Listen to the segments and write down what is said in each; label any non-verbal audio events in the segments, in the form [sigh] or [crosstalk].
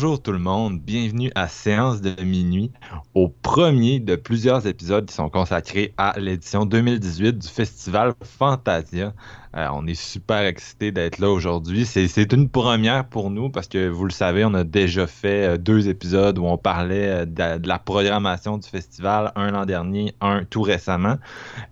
Bonjour tout le monde, bienvenue à Séance de minuit, au premier de plusieurs épisodes qui sont consacrés à l'édition 2018 du festival Fantasia. Euh, on est super excités d'être là aujourd'hui. C'est une première pour nous parce que vous le savez, on a déjà fait euh, deux épisodes où on parlait euh, de, la programmation du festival, un l'an dernier, un tout récemment.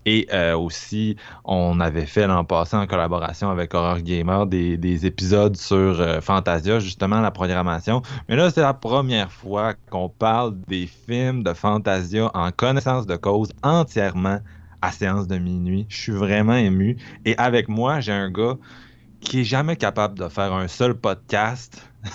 Et aussi, on avait fait l'an passé en collaboration avec Horror Gamer des, des épisodes sur Fantasia, justement la programmation. Mais là, c'est la première fois qu'on parle des films de Fantasia en connaissance de cause entièrement à séance de minuit. Je suis vraiment ému. Et avec moi, j'ai un gars qui est jamais capable de faire un seul podcast. [laughs]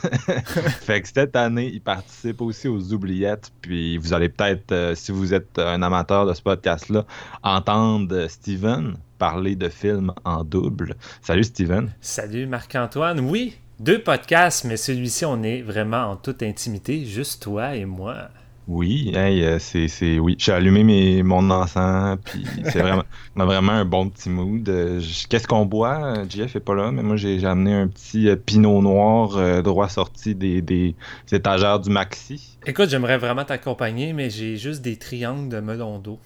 fait que cette année, il participe aussi aux oubliettes. Puis vous allez peut-être, euh, si vous êtes un amateur de ce podcast-là, entendre Steven parler de films en double. Salut Steven. Salut Marc-Antoine. Oui, deux podcasts, mais celui-ci, on est vraiment en toute intimité, juste toi et moi. Oui, euh, c'est, oui. J'ai allumé mes, mon encens, puis c'est [laughs] vraiment, on a vraiment un bon petit mood. Euh, qu'est-ce qu'on boit? Jeff est pas là, mais moi j'ai, amené un petit euh, pinot noir droit sorti des, des, étagères du Maxi. Écoute, j'aimerais vraiment t'accompagner, mais j'ai juste des triangles de melon d'eau.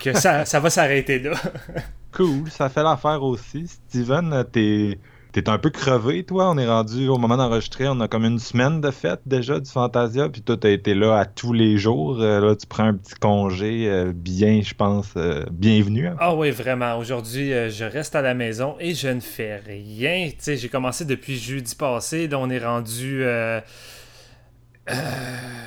que ça, [laughs] ça va s'arrêter là. [laughs] cool, ça fait l'affaire aussi. Steven, t'es T'es un peu crevé, toi. On est rendu au moment d'enregistrer. On a comme une semaine de fête déjà du Fantasia. Puis toi, t'as été là à tous les jours. Euh, là, tu prends un petit congé euh, bien, je pense, euh, bienvenu. Ah oui, vraiment. Aujourd'hui, je reste à la maison et je ne fais rien. Tu sais, j'ai commencé depuis jeudi passé. Là, on est rendu.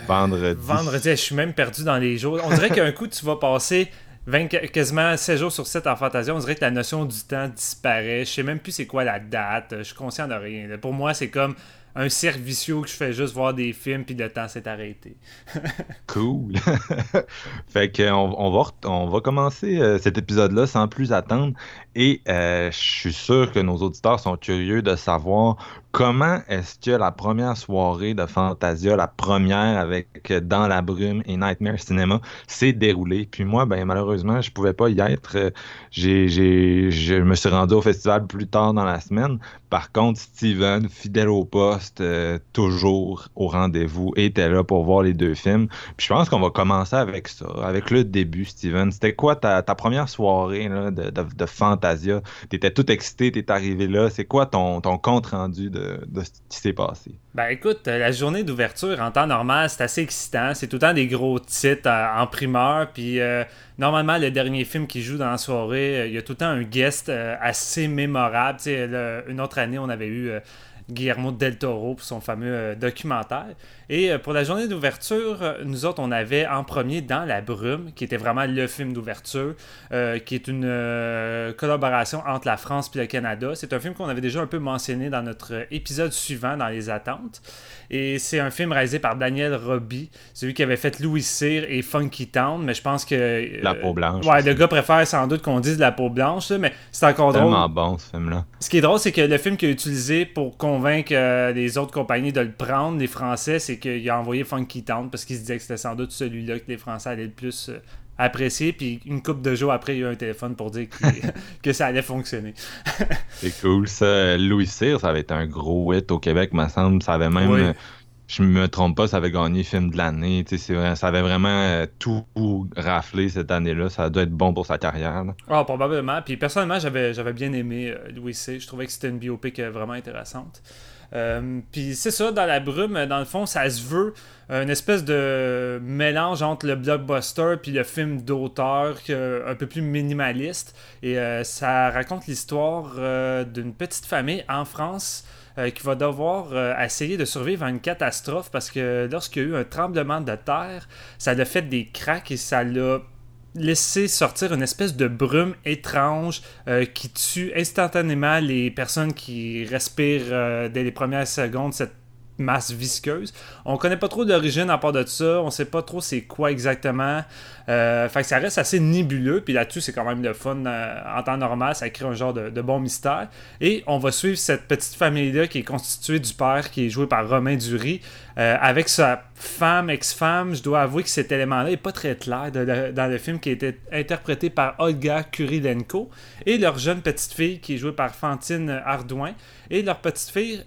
Vendredi. Vendredi, je suis même perdu dans les jours. On dirait qu'un coup, tu vas passer 20, quasiment 16 jours sur 7 en Fantasia, on dirait que la notion du temps disparaît. Je sais même plus c'est quoi la date. Je suis conscient de rien. Pour moi, c'est comme un cercle vicieux que je fais juste voir des films puis le temps s'est arrêté. [laughs] cool. [laughs] fait que on, va on va commencer euh, cet épisode-là sans plus attendre et euh, je suis sûr que nos auditeurs sont curieux de savoir comment est-ce que la première soirée de Fantasia, la première avec Dans la brume et Nightmare Cinema, s'est déroulée? Puis moi, ben malheureusement, je pouvais pas y être. J'ai, je me suis rendu au festival plus tard dans la semaine. Par contre, Steven, fidèle au poste, euh, toujours au rendez-vous, était là pour voir les deux films. Puis je pense qu'on va commencer avec ça, avec le début, Steven. C'était quoi ta, première soirée de, Fantasia? T'étais tout excité, t'es arrivé là. C'est quoi ton, ton compte rendu de, ce qui s'est passé. Ben écoute, euh, la journée d'ouverture en temps normal, c'est assez excitant. C'est tout le temps des gros titres euh, en primeur. Puis euh, normalement, le dernier film qui joue dans la soirée, il y a tout le temps un guest assez mémorable. une autre année, on avait eu Guillermo del Toro pour son fameux documentaire. Et euh, pour la journée d'ouverture, euh, nous autres, on avait en premier Dans la brume, qui était vraiment le film d'ouverture, euh, qui est une collaboration entre la France et le Canada. C'est un film qu'on avait déjà un peu mentionné dans notre épisode suivant, dans les attentes. Et c'est un film réalisé par Daniel Roby, celui qui avait fait Louis Cyr et Funky Town, mais je pense que... la peau blanche. Ouais, le gars préfère sans doute qu'on dise la peau blanche, mais c'est encore drôle. Tellement bon, ce film-là. Ce qui est drôle, c'est que le film qu'il a utilisé pour convaincre les autres compagnies de le prendre, les Français, c'est qu'il a envoyé Funky Town parce qu'il se disait que c'était sans doute celui-là que les Français allaient le plus euh, apprécier. Puis une couple de jours après, il y a eu un téléphone pour dire [laughs] [laughs] que ça allait fonctionner. C'est cool ça. Louis Cyr, ça avait été un gros hit au Québec, me semble. Ça avait même. Euh, je me trompe pas, ça avait gagné film de l'année. Ça avait vraiment euh, tout raflé cette année-là. Ça doit être bon pour sa carrière. Ah, probablement. Puis personnellement, j'avais, bien aimé Louis C. Je trouvais que c'était une biopic vraiment intéressante. Puis c'est ça, dans la brume, dans le fond, ça se veut une espèce de mélange entre le blockbuster puis le film d'auteur un peu plus minimaliste. Et ça raconte l'histoire d'une petite famille en France euh, qui va devoir euh, essayer de survivre à une catastrophe parce que lorsqu'il y a eu un tremblement de terre, ça a fait des craques et ça l'a laissé sortir une espèce de brume étrange euh, qui tue instantanément les personnes qui respirent dès les premières secondes cette masse visqueuse. On connaît pas trop d'origine à part de ça. On sait pas trop c'est quoi exactement. Euh, fait ça reste assez nébuleux. Puis là-dessus, c'est quand même le fun euh, en temps normal. Ça crée un genre de, bon mystère. Et on va suivre cette petite famille-là qui est constituée du père qui est joué par Romain Dury. Euh, avec sa femme, ex-femme, je dois avouer que cet élément-là n'est pas très clair dans le film qui a été interprété par Olga Kurilenko et leur jeune petite fille qui est jouée par Fantine Ardouin. Et leur petite fille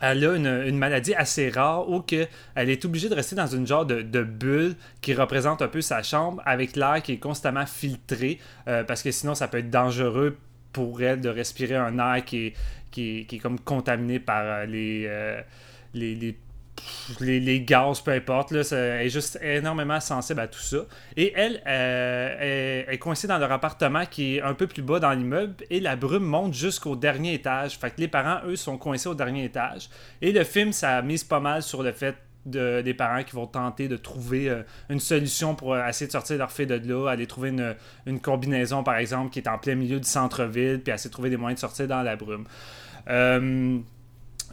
elle a une, maladie assez rare où que elle est obligée de rester dans une genre de, bulle qui représente un peu sa chambre avec l'air qui est constamment filtré euh, parce que sinon ça peut être dangereux pour elle de respirer un air qui est, qui est, comme contaminé par euh, les, euh, les, les, gaz, peu importe, là, elle est juste énormément sensible à tout ça. Et elle, euh, est, coincée dans leur appartement qui est un peu plus bas dans l'immeuble et la brume monte jusqu'au dernier étage. Fait que les parents, eux, sont coincés au dernier étage. Et le film, ça mise pas mal sur le fait de, des parents qui vont tenter de trouver euh, une solution pour euh, essayer de sortir leur fille de là, aller trouver une, combinaison, par exemple, qui est en plein milieu du centre-ville, puis essayer de trouver des moyens de sortir dans la brume.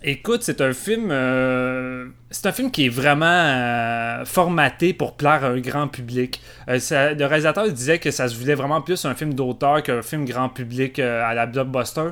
Écoute, c'est un film. Euh, c'est un film qui est vraiment euh, formaté pour plaire à un grand public. Euh, le réalisateur disait que ça se voulait vraiment plus un film d'auteur qu'un film grand public à la blockbuster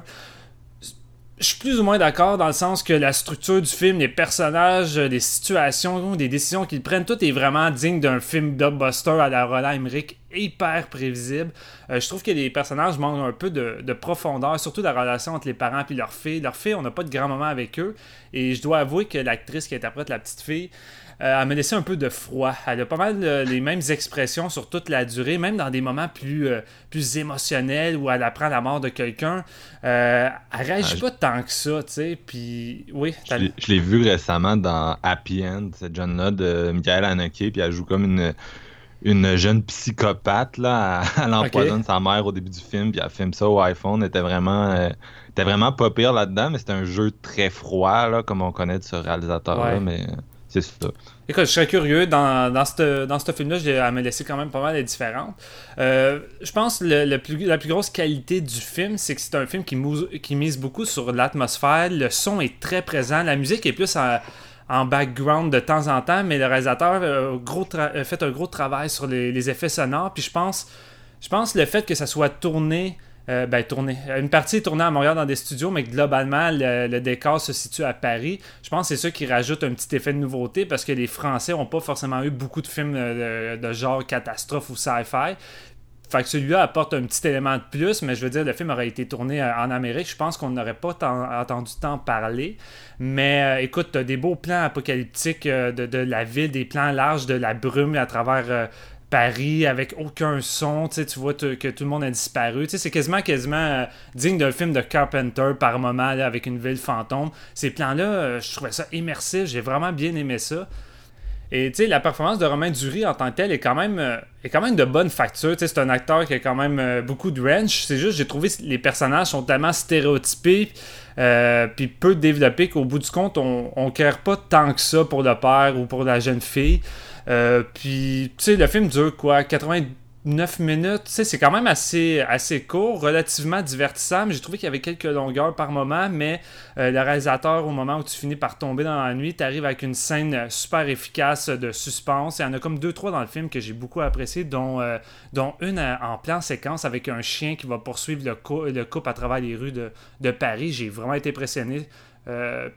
je suis plus ou moins d'accord dans le sens que la structure du film, les personnages, les situations, des décisions qu'ils prennent, tout est vraiment digne d'un film blockbuster à la Roland Emmerich, hyper prévisible. Euh, je trouve que les personnages manquent un peu de, profondeur, surtout la relation entre les parents et leur fille. Leur fille, on n'a pas de grand moment avec eux. Et je dois avouer que l'actrice qui interprète la petite fille, euh, elle me laissé un peu de froid. Elle a pas mal euh, les mêmes expressions sur toute la durée, même dans des moments plus, euh, plus émotionnels où elle apprend la mort de quelqu'un. elle réagit ah, pas tant que ça, tu sais. Puis, oui. Je l'ai vu récemment dans Happy End, cette jeune-là de Michael Haneke, puis elle joue comme une une jeune psychopathe là, elle empoisonne sa mère au début du film puis elle filme ça au iPhone, elle était vraiment était vraiment pas pire là-dedans, mais c'était un jeu très froid là, comme on connaît de ce réalisateur là, mais c'est ça. Écoute, je serais curieux. Dans, dans ce dans film-là, elle m'a laissé quand même pas mal de différentes. Euh, je pense que le, plus, la plus grosse qualité du film, c'est que c'est un film qui, qui mise beaucoup sur l'atmosphère. Le son est très présent. La musique est plus en, background de temps en temps, mais le réalisateur a, gros fait un gros travail sur les, les effets sonores. Puis je pense, je pense le fait que ça soit tourné euh, ben, tourner. Une partie est tournée à Montréal dans des studios, mais globalement, le, décor se situe à Paris. Je pense que c'est ça qui rajoute un petit effet de nouveauté parce que les Français n'ont pas forcément eu beaucoup de films de, genre catastrophe ou sci-fi. Fait que celui-là apporte un petit élément de plus, mais je veux dire, le film aurait été tourné euh, en Amérique. Je pense qu'on n'aurait pas entendu tant parler. Mais euh, écoute, as des beaux plans apocalyptiques de, la ville, des plans larges de la brume à travers Paris avec aucun son, tu vois que tout le monde a disparu. C'est quasiment quasiment euh, digne d'un film de Carpenter par moment avec une ville fantôme. Ces plans-là, euh, je trouvais ça immersif, j'ai vraiment bien aimé ça. Et tu sais, la performance de Romain Dury en tant que tel est quand même, euh, est quand même de bonne facture. C'est un acteur qui a quand même beaucoup de range. C'est juste, j'ai trouvé les personnages sont tellement stéréotypés puis peu développés qu'au bout du compte, on ne care pas tant que ça pour le père ou pour la jeune fille. Euh, puis, tu sais, le film dure quoi 89 minutes, tu sais, c'est quand même assez, assez court, relativement divertissant, mais j'ai trouvé qu'il y avait quelques longueurs par moment, mais euh, le réalisateur, au moment où tu finis par tomber dans la nuit, tu arrives avec une scène super efficace de suspense. Il y en a comme deux, trois dans le film que j'ai beaucoup apprécié, dont, euh, dont une en plan séquence avec un chien qui va poursuivre le, le couple à travers les rues de, de Paris. J'ai vraiment été impressionné,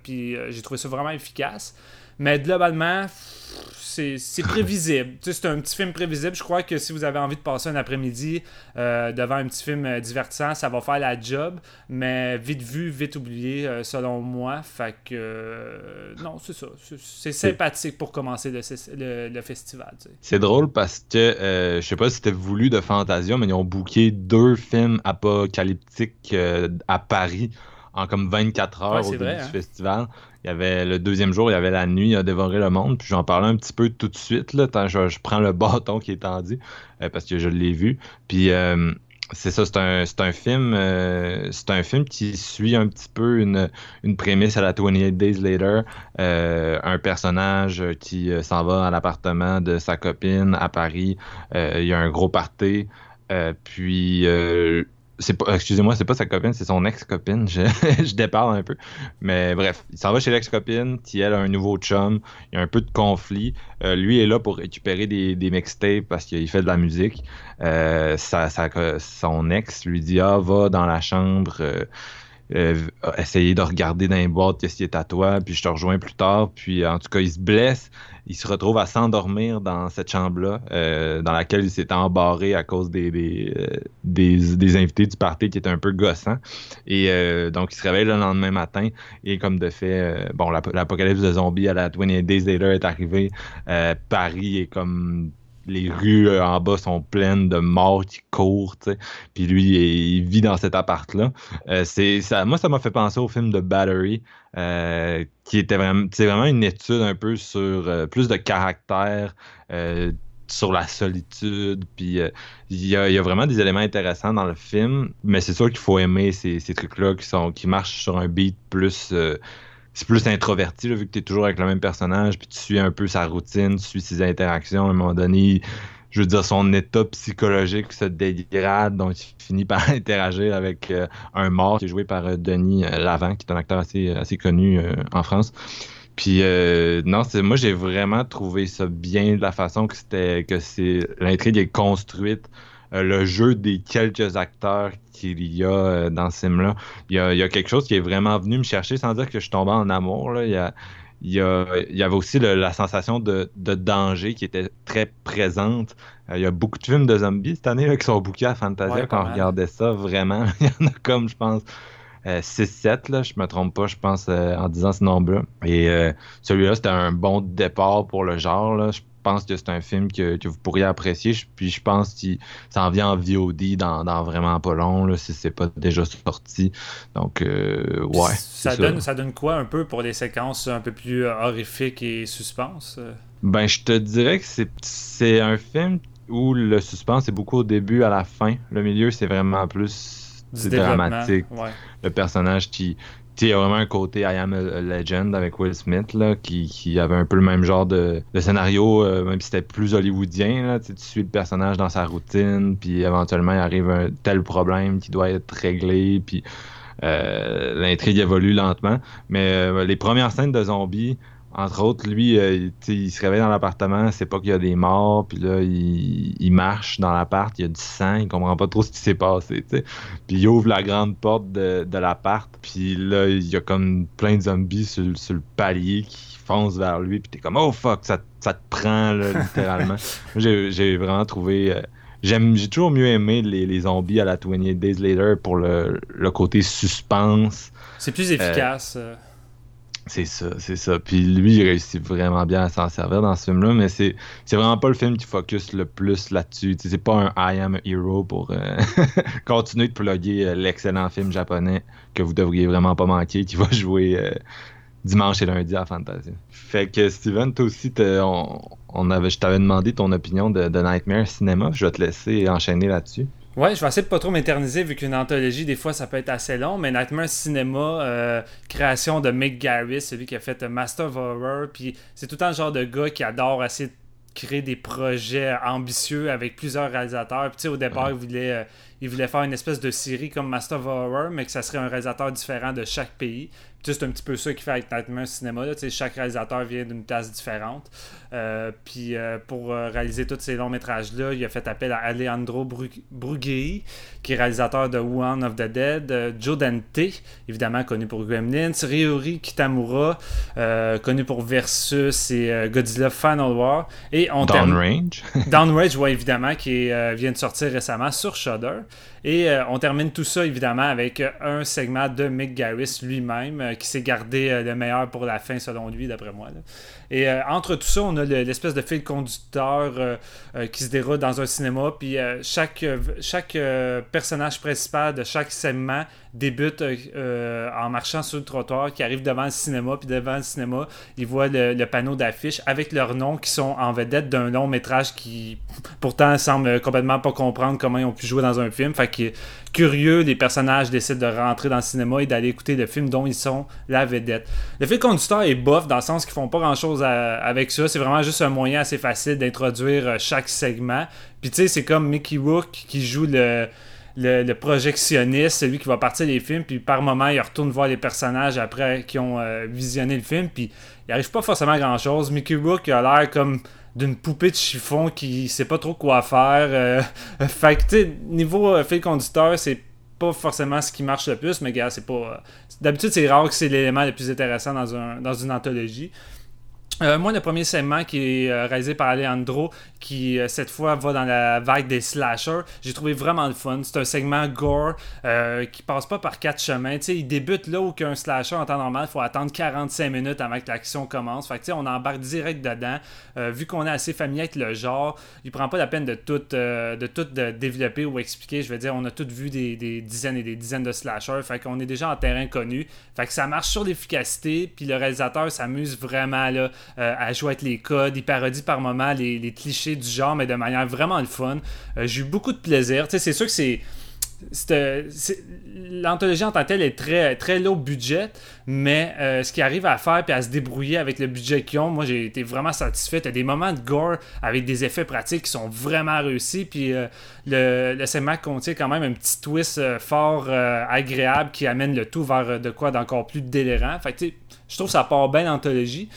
puis j'ai trouvé ça vraiment efficace. Mais globalement, c'est prévisible. c'est un petit film prévisible. Je crois que si vous avez envie de passer un après-midi euh, devant un petit film euh, divertissant, ça va faire la job. Mais vite vu, vite oublié, euh, selon moi. Fait que. non, c'est ça. C'est sympathique pour commencer le, festival. C'est drôle parce que je sais pas si c'était voulu de Fantasia, mais ils ont booké deux films apocalyptiques à Paris en comme 24 heures Ouais, au début vrai, du hein. festival. Il y avait le deuxième jour, il y avait la nuit, il a dévoré le monde. Puis j'en parlais un petit peu tout de suite, là, tant je, je prends le bâton qui est tendu, euh, parce que je l'ai vu. Puis euh, c'est ça, c'est un, c'est un film euh, c'est un film qui suit un petit peu une, une prémisse à la 28 Days Later. Euh, un personnage qui euh, s'en va à l'appartement de sa copine à Paris. Euh, il y a un gros party. Puis euh, c'est pas excusez-moi, c'est pas sa copine, c'est son ex-copine. Je, [laughs] je déparle un peu. Mais bref, il s'en va chez l'ex-copine, elle a un nouveau chum. Il y a un peu de conflit. Euh, lui est là pour récupérer des, des mixtapes parce qu'il fait de la musique. Euh, sa- sa- son ex lui dit Ah, va dans la chambre. euh, euh, essayer de regarder dans les boîtes qu'est-ce qui est à toi, puis je te rejoins plus tard. Puis en tout cas, il se blesse, il se retrouve à s'endormir dans cette chambre-là, euh, dans laquelle il s'est embarré à cause des, euh, des, des invités du party qui étaient un peu gossants. Et donc, il se réveille le lendemain matin, et comme de fait, bon, l'ap- l'apocalypse de zombies à la 28 Days Later est arrivé. Euh, Paris est comme les rues euh, en bas sont pleines de morts qui courent, tu. Puis lui, il, vit dans cet appart-là. Euh, ça, moi, ça m'a fait penser au film de Battery, euh, qui était vraiment, vraiment une étude un peu sur plus de caractère, sur la solitude. Puis il y, a, vraiment des éléments intéressants dans le film, mais c'est sûr qu'il faut aimer ces, ces trucs-là qui qui marchent sur un beat plus. C'est plus introverti, là, vu que tu es toujours avec le même personnage, puis tu suis un peu sa routine, tu suis ses interactions. À un moment donné, je veux dire, son état psychologique se dégrade, donc il finit par [laughs] interagir avec euh, un mort qui est joué par euh, Denis euh, Lavant, qui est un acteur assez, assez connu en France. Puis non, c'est moi j'ai vraiment trouvé ça bien de la façon que c'était que c'est l'intrigue est construite, le jeu des quelques acteurs qu'il y a euh, dans ce film-là. Il y, a, il y a quelque chose qui est vraiment venu me chercher sans dire que je suis tombé en amour. Là. Il, y a, il, y a, il y avait aussi le- la sensation de, de danger qui était très présente. Euh, il y a beaucoup de films de zombies cette année là, qui sont bookés à Fantasia Ouais, quand on regardait ça. Vraiment, [laughs] il y en a comme, je pense, euh, 6-7, là, je me trompe pas, je pense, euh, en disant ce nombre-là. Et euh, celui-là, c'était un bon départ pour le genre. Là. Je pense que c'est un film que, que vous pourriez apprécier. Je- Puis je pense qu'il s'en vient en VOD dans, dans vraiment pas long, là, si c'est pas déjà sorti. Donc, euh, ouais. ça, donne, ça donne quoi un peu pour les séquences un peu plus horrifiques et suspense? Ben, je te dirais que c'est, c'est un film où le suspense est beaucoup au début, à la fin. Le milieu, c'est vraiment plus dramatique. ouais. Le personnage qui. Il y a vraiment un côté I Am a, Legend avec Will Smith, là, qui, qui avait un peu le même genre de, de scénario, euh, même si c'était plus hollywoodien. Là, tu suis le personnage dans sa routine, puis éventuellement, il arrive un tel problème qui doit être réglé, puis euh, l'intrigue évolue lentement. Mais euh, les premières scènes de zombies, entre autres, lui, euh, il, se réveille dans l'appartement, c'est pas qu'il y a des morts, puis là, il, il marche dans l'appart, il y a du sang, il comprend pas trop ce qui s'est passé, tu sais. Puis il ouvre la grande porte de, de l'appart, puis là, il y a comme plein de zombies sur, le- sur le palier qui foncent vers lui, puis t'es comme, oh fuck, ça, ça te prend, là, [laughs] littéralement. J'ai vraiment trouvé... euh, J'aime, j'ai toujours mieux aimé les, les zombies à la 28 Days Later pour le, le côté suspense. C'est plus efficace. euh. C'est ça, c'est ça. Puis lui, il réussit vraiment bien à s'en servir dans ce film-là, mais c'est, c'est vraiment pas le film qui focus le plus là-dessus. C'est pas un I am a hero pour euh, [laughs] continuer de plugger euh, l'excellent film japonais que vous devriez vraiment pas manquer, qui va [laughs] jouer euh, dimanche et lundi à Fantasia. Fait que Steven, toi aussi, on, on avait, je t'avais demandé ton opinion de, de Nightmare Cinema. Je vais te laisser enchaîner là-dessus. Ouais, je vais essayer de pas trop m'éterniser vu qu'une anthologie, des fois, ça peut être assez long. Mais Nightmare Cinema, euh, création de Mick Garris, celui qui a fait euh, Master of Horror. Puis c'est tout le temps le genre de gars qui adore essayer de créer des projets ambitieux avec plusieurs réalisateurs. Puis tu sais, au départ, il, voulait, euh, il voulait faire une espèce de série comme Master of Horror, mais que ça serait un réalisateur différent de chaque pays. C'est un petit peu ça qu'il fait avec Nightmare Cinema. Là. Tu sais, Chaque réalisateur vient d'une place différente. Euh, puis euh, pour euh, réaliser tous ces longs métrages-là, il a fait appel à Alejandro Bru- Bruguei, qui est réalisateur de One of the Dead, Joe Dante, évidemment connu pour Gremlins, Ryori Kitamura, connu pour Versus et Godzilla Final War. Et on Downrange. Downrange, ouais, évidemment, qui est, vient de sortir récemment sur Shudder. Et euh, on termine tout ça, évidemment, avec euh, un segment de Mick Garris lui-même, euh, qui s'est gardé le meilleur pour la fin, selon lui, d'après moi. Et entre tout ça, on a l'espèce de fil conducteur qui se déroule dans un cinéma. Puis chaque, chaque personnage principal de chaque segment débute en marchant sur le trottoir, qui arrive devant le cinéma. Puis devant le cinéma, ils voient le, panneau d'affiche avec leurs noms qui sont en vedette d'un long métrage qui pourtant semble complètement pas comprendre comment ils ont pu jouer dans un film. Fait que curieux, les personnages décident de rentrer dans le cinéma et d'aller écouter le film dont ils sont la vedette. Le film conducteur est bof dans le sens qu'ils font pas grand chose avec ça. C'est vraiment juste un moyen assez facile d'introduire euh, chaque segment. Puis tu sais, c'est comme Mickey Rook qui joue le, le, projectionniste, celui qui va partir des films, puis par moment, il retourne voir les personnages après qui ont euh, visionné le film, puis il arrive pas forcément à grand chose. Mickey Rook a l'air comme d'une poupée de chiffon qui sait pas trop quoi faire. Euh, [laughs] fait que, tu niveau euh, fil conducteur, c'est pas forcément ce qui marche le plus, mais c'est pas. D'habitude, c'est rare que c'est l'élément le plus intéressant dans, un, dans une anthologie. Euh, moi, le premier segment qui est euh, réalisé par Alejandro, qui euh, cette fois va dans la vague des slashers, j'ai trouvé vraiment le fun. C'est un segment gore qui passe pas par quatre chemins. il débute là où qu'un slasher en temps normal, il faut attendre 45 minutes avant que l'action commence. Fait que, on embarque direct dedans. vu qu'on est assez familier avec le genre, il prend pas la peine de tout, de tout développer ou expliquer. Je veux dire, on a tous vu des, dizaines et des dizaines de slashers. Fait qu'on est déjà en terrain connu. Fait que ça marche sur l'efficacité. Puis le réalisateur s'amuse vraiment là. Euh, à jouer avec les codes. Il parodie par moments les, clichés du genre, mais de manière vraiment le fun. Euh, j'ai eu beaucoup de plaisir. c'est sûr que c'est l'anthologie en tant que telle est très, très low budget, mais euh, ce qu'ils arrivent à faire puis à se débrouiller avec le budget qu'ils ont, moi j'ai été vraiment satisfait. T'as des moments de gore avec des effets pratiques qui sont vraiment réussis, puis le, le segment contient quand même un petit twist fort agréable qui amène le tout vers de quoi d'encore plus délirant. Fait je trouve que ça part bien l'anthologie.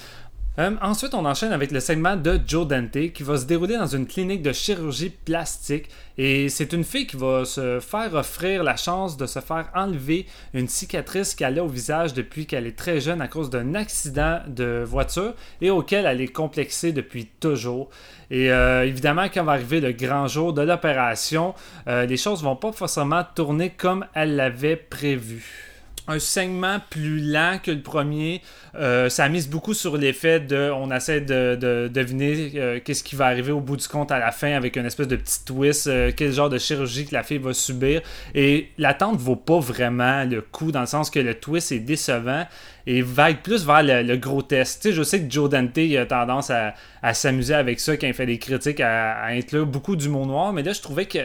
Euh, ensuite, on enchaîne avec le segment de Joe Dante qui va se dérouler dans une clinique de chirurgie plastique. Et c'est une fille qui va se faire offrir la chance de se faire enlever une cicatrice qu'elle a au visage depuis qu'elle est très jeune à cause d'un accident de voiture et auquel elle est complexée depuis toujours. Et euh, évidemment, quand va arriver le grand jour de l'opération, euh, les choses vont pas forcément tourner comme elle l'avait prévu un segment plus lent que le premier. Euh, ça mise beaucoup sur l'effet de. On essaie de, deviner euh, qu'est-ce qui va arriver au bout du compte à la fin avec une espèce de petit twist, euh, quel genre de chirurgie que la fille va subir. Et l'attente vaut pas vraiment le coup, dans le sens que le twist est décevant et vague plus vers le, gros test. je sais que Joe Dante a tendance à, s'amuser avec ça quand il fait des critiques, à, à inclure beaucoup d'humour noir, mais là, je trouvais que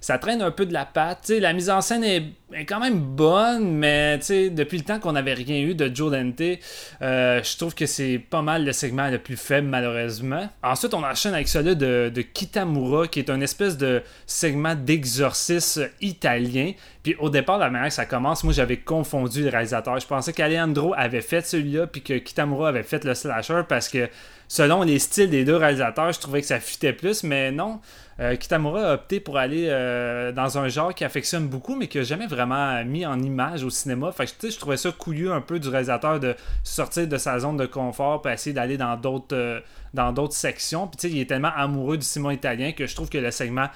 ça traîne un peu de la patte. la mise en scène est, quand même bonne, mais depuis le temps qu'on n'avait rien eu de Joe Dante, euh, je trouve que c'est pas mal le segment le plus faible, malheureusement. Ensuite, on enchaîne avec celui de, de Kitamura, qui est un espèce de segment d'exorcisme italien. Puis au départ, la manière que ça commence, moi j'avais confondu le réalisateur. Je pensais qu'Alejandro avait fait celui-là, puis que Kitamura avait fait le slasher, parce que selon les styles des deux réalisateurs, je trouvais que ça fitait plus, mais non. Euh, Kitamura a opté pour aller euh, dans un genre qui affectionne beaucoup, mais qui n'a jamais vraiment mis en image au cinéma. Fait que, je trouvais ça couillu un peu du réalisateur de sortir de sa zone de confort pour essayer d'aller dans d'autres euh, dans d'autres sections. Puis, il est tellement amoureux du cinéma italien que je trouve que le segment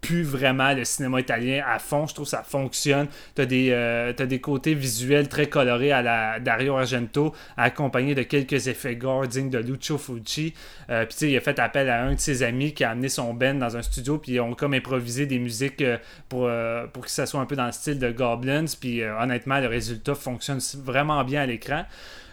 plus vraiment le cinéma italien à fond. Je trouve que ça fonctionne. Tu as, euh, des côtés visuels très colorés à la Dario Argento, accompagnés de quelques effets gore dignes de Lucio Fucci. Euh, puis il a fait appel à un de ses amis qui a amené son band dans un studio, puis ils ont comme improvisé des musiques euh, pour, pour que ça soit un peu dans le style de Goblins. Puis honnêtement, le résultat fonctionne vraiment bien à l'écran.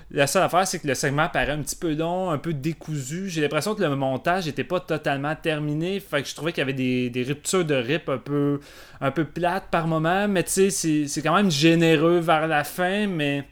La seule affaire, c'est que le segment paraît un petit peu long, un peu décousu. J'ai l'impression que le montage n'était pas totalement terminé. Fait que je trouvais qu'il y avait des, ruptures de rip un peu, un peu plates par moment. Mais tu sais, c'est quand même généreux vers la fin. Mais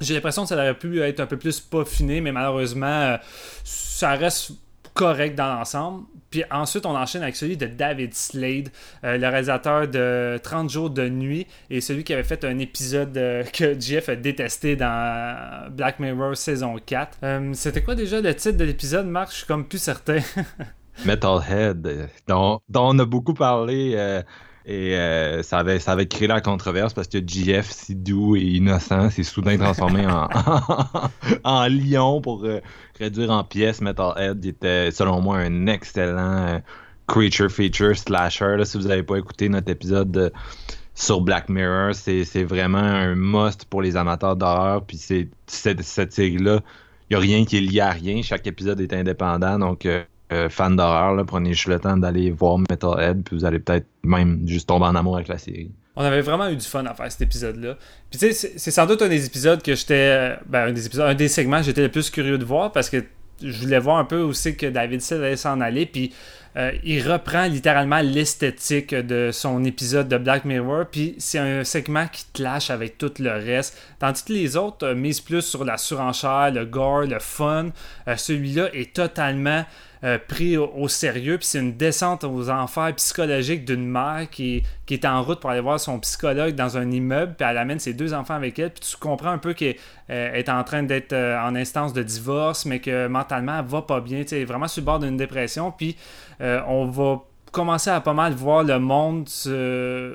j'ai l'impression que ça aurait pu être un peu plus peaufiné. Mais malheureusement, euh, ça reste correct dans l'ensemble. Puis ensuite, on enchaîne avec celui de David Slade, euh, le réalisateur de 30 jours de nuit et celui qui avait fait un épisode euh, [laughs] que Jeff a détesté dans Black Mirror saison 4. Euh, c'était quoi déjà le titre de l'épisode, Marc? Je suis comme plus certain. [laughs] Metalhead, dont, dont, on a beaucoup parlé et euh, ça, avait, ça avait créé la controverse parce que GF, si doux et innocent, s'est soudain transformé en, [laughs] en lion pour euh, réduire en pièces Metalhead. Il était, selon moi, un excellent euh, creature feature slasher. si vous n'avez pas écouté notre épisode sur Black Mirror, c'est vraiment un must pour les amateurs d'horreur. Puis c'est cette, série-là n'y a rien qui est lié à rien. Chaque épisode est indépendant. Donc, fan d'horreur, prenez juste le temps d'aller voir Metalhead, puis vous allez peut-être même juste tomber en amour avec la série. On avait vraiment eu du fun à faire cet épisode-là. Puis tu sais, c'est sans doute un des épisodes que j'étais. Ben, un des épisodes, un des segments j'étais le plus curieux de voir parce que je voulais voir un peu aussi que David Sill allait s'en aller. Puis euh, il reprend littéralement l'esthétique de son épisode de Black Mirror. Puis c'est un segment qui clash avec tout le reste. Tandis que les autres euh, misent plus sur la surenchère, le gore, le fun. Euh, celui-là est totalement euh, pris au, sérieux. Puis c'est une descente aux enfers psychologiques d'une mère qui, qui, est en route pour aller voir son psychologue dans un immeuble. Puis elle amène ses deux enfants avec elle. Puis tu comprends un peu qu'elle euh, est en train d'être euh, en instance de divorce, mais que mentalement, elle va pas bien. Tu sais, vraiment sur le bord d'une dépression. Puis on va commencer à pas mal voir le monde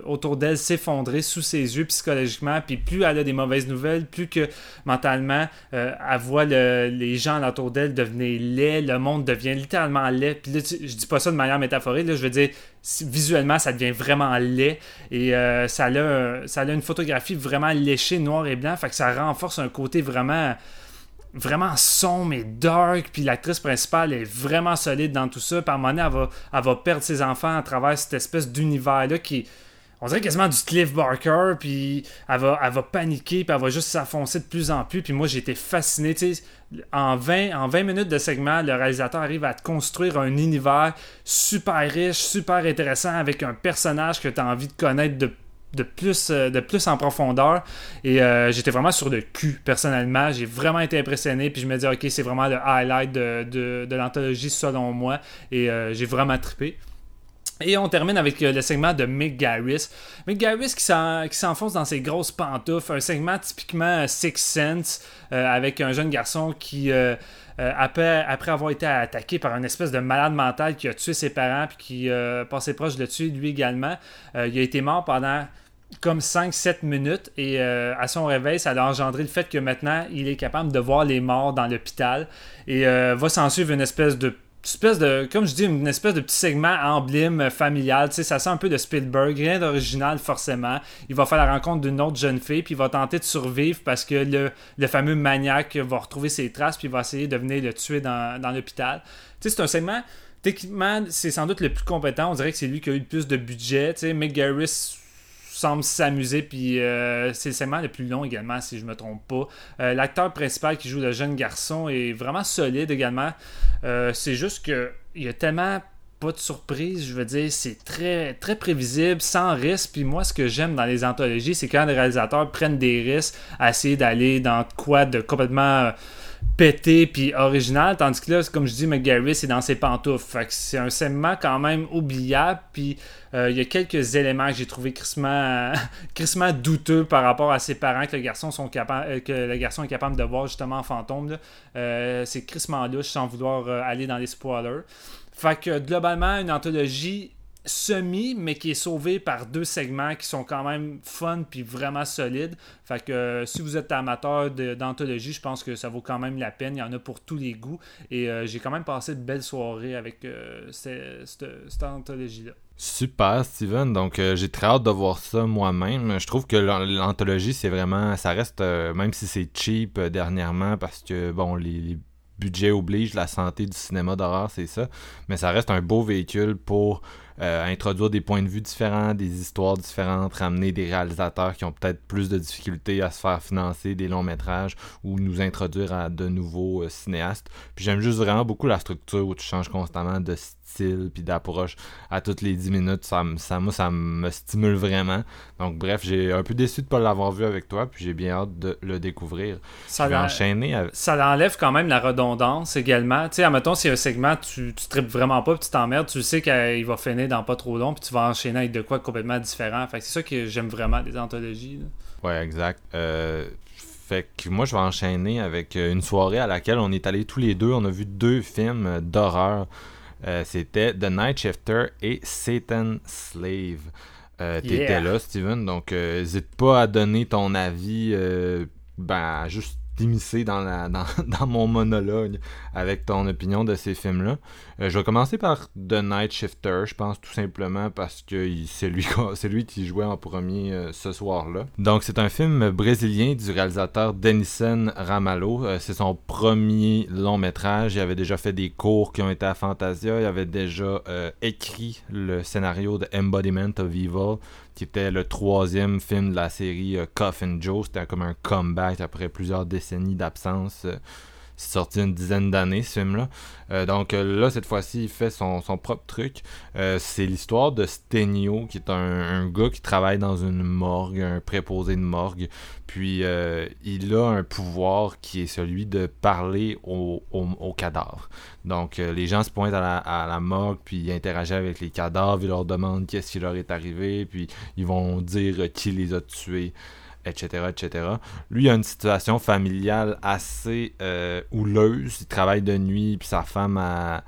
autour d'elle s'effondrer sous ses yeux psychologiquement. Puis plus elle a des mauvaises nouvelles, plus que mentalement, euh, elle voit les gens autour d'elle devenir laids, le monde devient littéralement laid. Puis là, je dis pas ça de manière métaphorique, là, je veux dire, visuellement, ça devient vraiment laid. Et euh, ça, a, ça a une photographie vraiment léchée, noir et blanc. Fait que ça renforce un côté vraiment vraiment sombre et dark, puis l'actrice principale est vraiment solide dans tout ça. Par moment elle va, elle va perdre ses enfants à travers cette espèce d'univers-là qui on dirait quasiment du Cliff Barker, puis elle va, elle va paniquer, puis elle va juste s'affoncer de plus en plus. Puis moi, j'ai été fasciné. En 20, en 20 minutes de segment, le réalisateur arrive à te construire un univers super riche, super intéressant, avec un personnage que tu as envie de connaître de de plus, euh, de plus en profondeur. Et euh, j'étais vraiment sur le cul, personnellement. J'ai vraiment été impressionné. Puis je me dis, OK, c'est vraiment le highlight de, l'anthologie, selon moi. Et euh, j'ai vraiment trippé. Et on termine avec le segment de Mick Garris. Mick Garris qui s'enfonce dans ses grosses pantoufles. Un segment typiquement Six Sense avec un jeune garçon qui... après, après, avoir été attaqué par une espèce de malade mental qui a tué ses parents puis qui passait proche de le tuer lui également. il a été mort pendant comme 5-7 minutes et euh, à son réveil, ça a engendré le fait que maintenant, il est capable de voir les morts dans l'hôpital et euh, va s'en suivre une espèce de comme je dis une espèce de petit segment emblème familial. Tu sais ça sent un peu de Spielberg rien d'original forcément. Il va faire la rencontre d'une autre jeune fille puis il va tenter de survivre parce que le, fameux maniaque va retrouver ses traces puis il va essayer de venir le tuer dans, dans l'hôpital. Tu sais c'est un segment techniquement c'est sans doute le plus compétent. On dirait que c'est lui qui a eu le plus de budget. Tu sais Mick Garris semble s'amuser. Puis euh, c'est le segment le plus long également, si je me trompe pas. Euh, l'acteur principal qui joue le jeune garçon est vraiment solide également. Euh, c'est juste que il y a tellement pas de surprise, je veux dire, c'est très, très prévisible, sans risque. Puis moi, ce que j'aime dans les anthologies, c'est quand les réalisateurs prennent des risques à essayer d'aller dans quoi de complètement pété puis original, tandis que là, comme je dis, McGarry, c'est dans ses pantoufles. C'est un segment quand même oubliable, puis euh, il y a quelques éléments que j'ai trouvé crissement, [laughs] douteux par rapport à ses parents que le garçon, sont euh, que le garçon est capable de voir justement en fantôme. Euh, c'est crissement louche sans vouloir aller dans les spoilers. Fait que globalement, une anthologie semi, mais qui est sauvé par deux segments qui sont quand même fun puis vraiment solides. Fait que euh, si vous êtes amateur d'anthologie, je pense que ça vaut quand même la peine. Il y en a pour tous les goûts. Et euh, j'ai quand même passé de belles soirées avec euh, cette, anthologie-là. Super, Steven. Donc, j'ai très hâte de voir ça moi-même. Je trouve que l'anthologie, c'est vraiment. Ça reste, même si c'est cheap dernièrement, parce que, bon, les budgets obligent, la santé du cinéma d'horreur, c'est ça. Mais ça reste un beau véhicule pour euh, introduire des points de vue différents, des histoires différentes, ramener des réalisateurs qui ont peut-être plus de difficultés à se faire financer des longs métrages ou nous introduire à de nouveaux euh, cinéastes. Puis j'aime juste vraiment beaucoup la structure où tu changes constamment de style puis d'approche à toutes les 10 minutes. Ça, ça, moi, ça me stimule vraiment. Donc, bref, j'ai un peu déçu de ne pas l'avoir vu avec toi, puis j'ai bien hâte de le découvrir. Ça, enchaîner ça enlève quand même la redondance également. Tu sais, admettons, si un segment, tu, tu tripes vraiment pas, puis tu t'emmerdes, tu sais qu'il va finir dans pas trop long, puis tu vas enchaîner avec de quoi complètement différent. Fait c'est ça que j'aime vraiment des anthologies. Ouais, exact. Euh, fait que moi, je vais enchaîner avec une soirée à laquelle on est allés tous les deux. On a vu deux films d'horreur euh, c'était The Night Shifter et Satan Slave. Euh, T'étais là, Steven, donc n'hésite euh, pas à donner ton avis, ben, juste t'immiscer [laughs] dans, dans, mon monologue avec ton opinion de ces films-là. Euh, je vais commencer par The Night Shifter, je pense tout simplement parce que c'est lui, lui qui jouait en premier euh, ce soir-là. Donc c'est un film brésilien du réalisateur Denison Ramalho. Euh, c'est son premier long métrage. Il avait déjà fait des cours qui ont été à Fantasia. Il avait déjà écrit le scénario de Embodiment of Evil qui était le troisième film de la série Coffin Joe. C'était comme un comeback après plusieurs décennies d'absence. C'est sorti une dizaine d'années, ce film-là. Euh, donc euh, là, cette fois-ci, il fait son, propre truc. Euh, c'est l'histoire de Stenio, qui est un, gars qui travaille dans une morgue, un préposé de morgue. Puis il a un pouvoir qui est celui de parler aux au, cadavres. Donc les gens se pointent à la, à la morgue, puis ils interagissent avec les cadavres, ils leur demandent qu'est-ce qui leur est arrivé, puis ils vont dire qui les a tués etc., etc. Lui, il a une situation familiale assez euh, houleuse. Il travaille de nuit, puis sa femme a,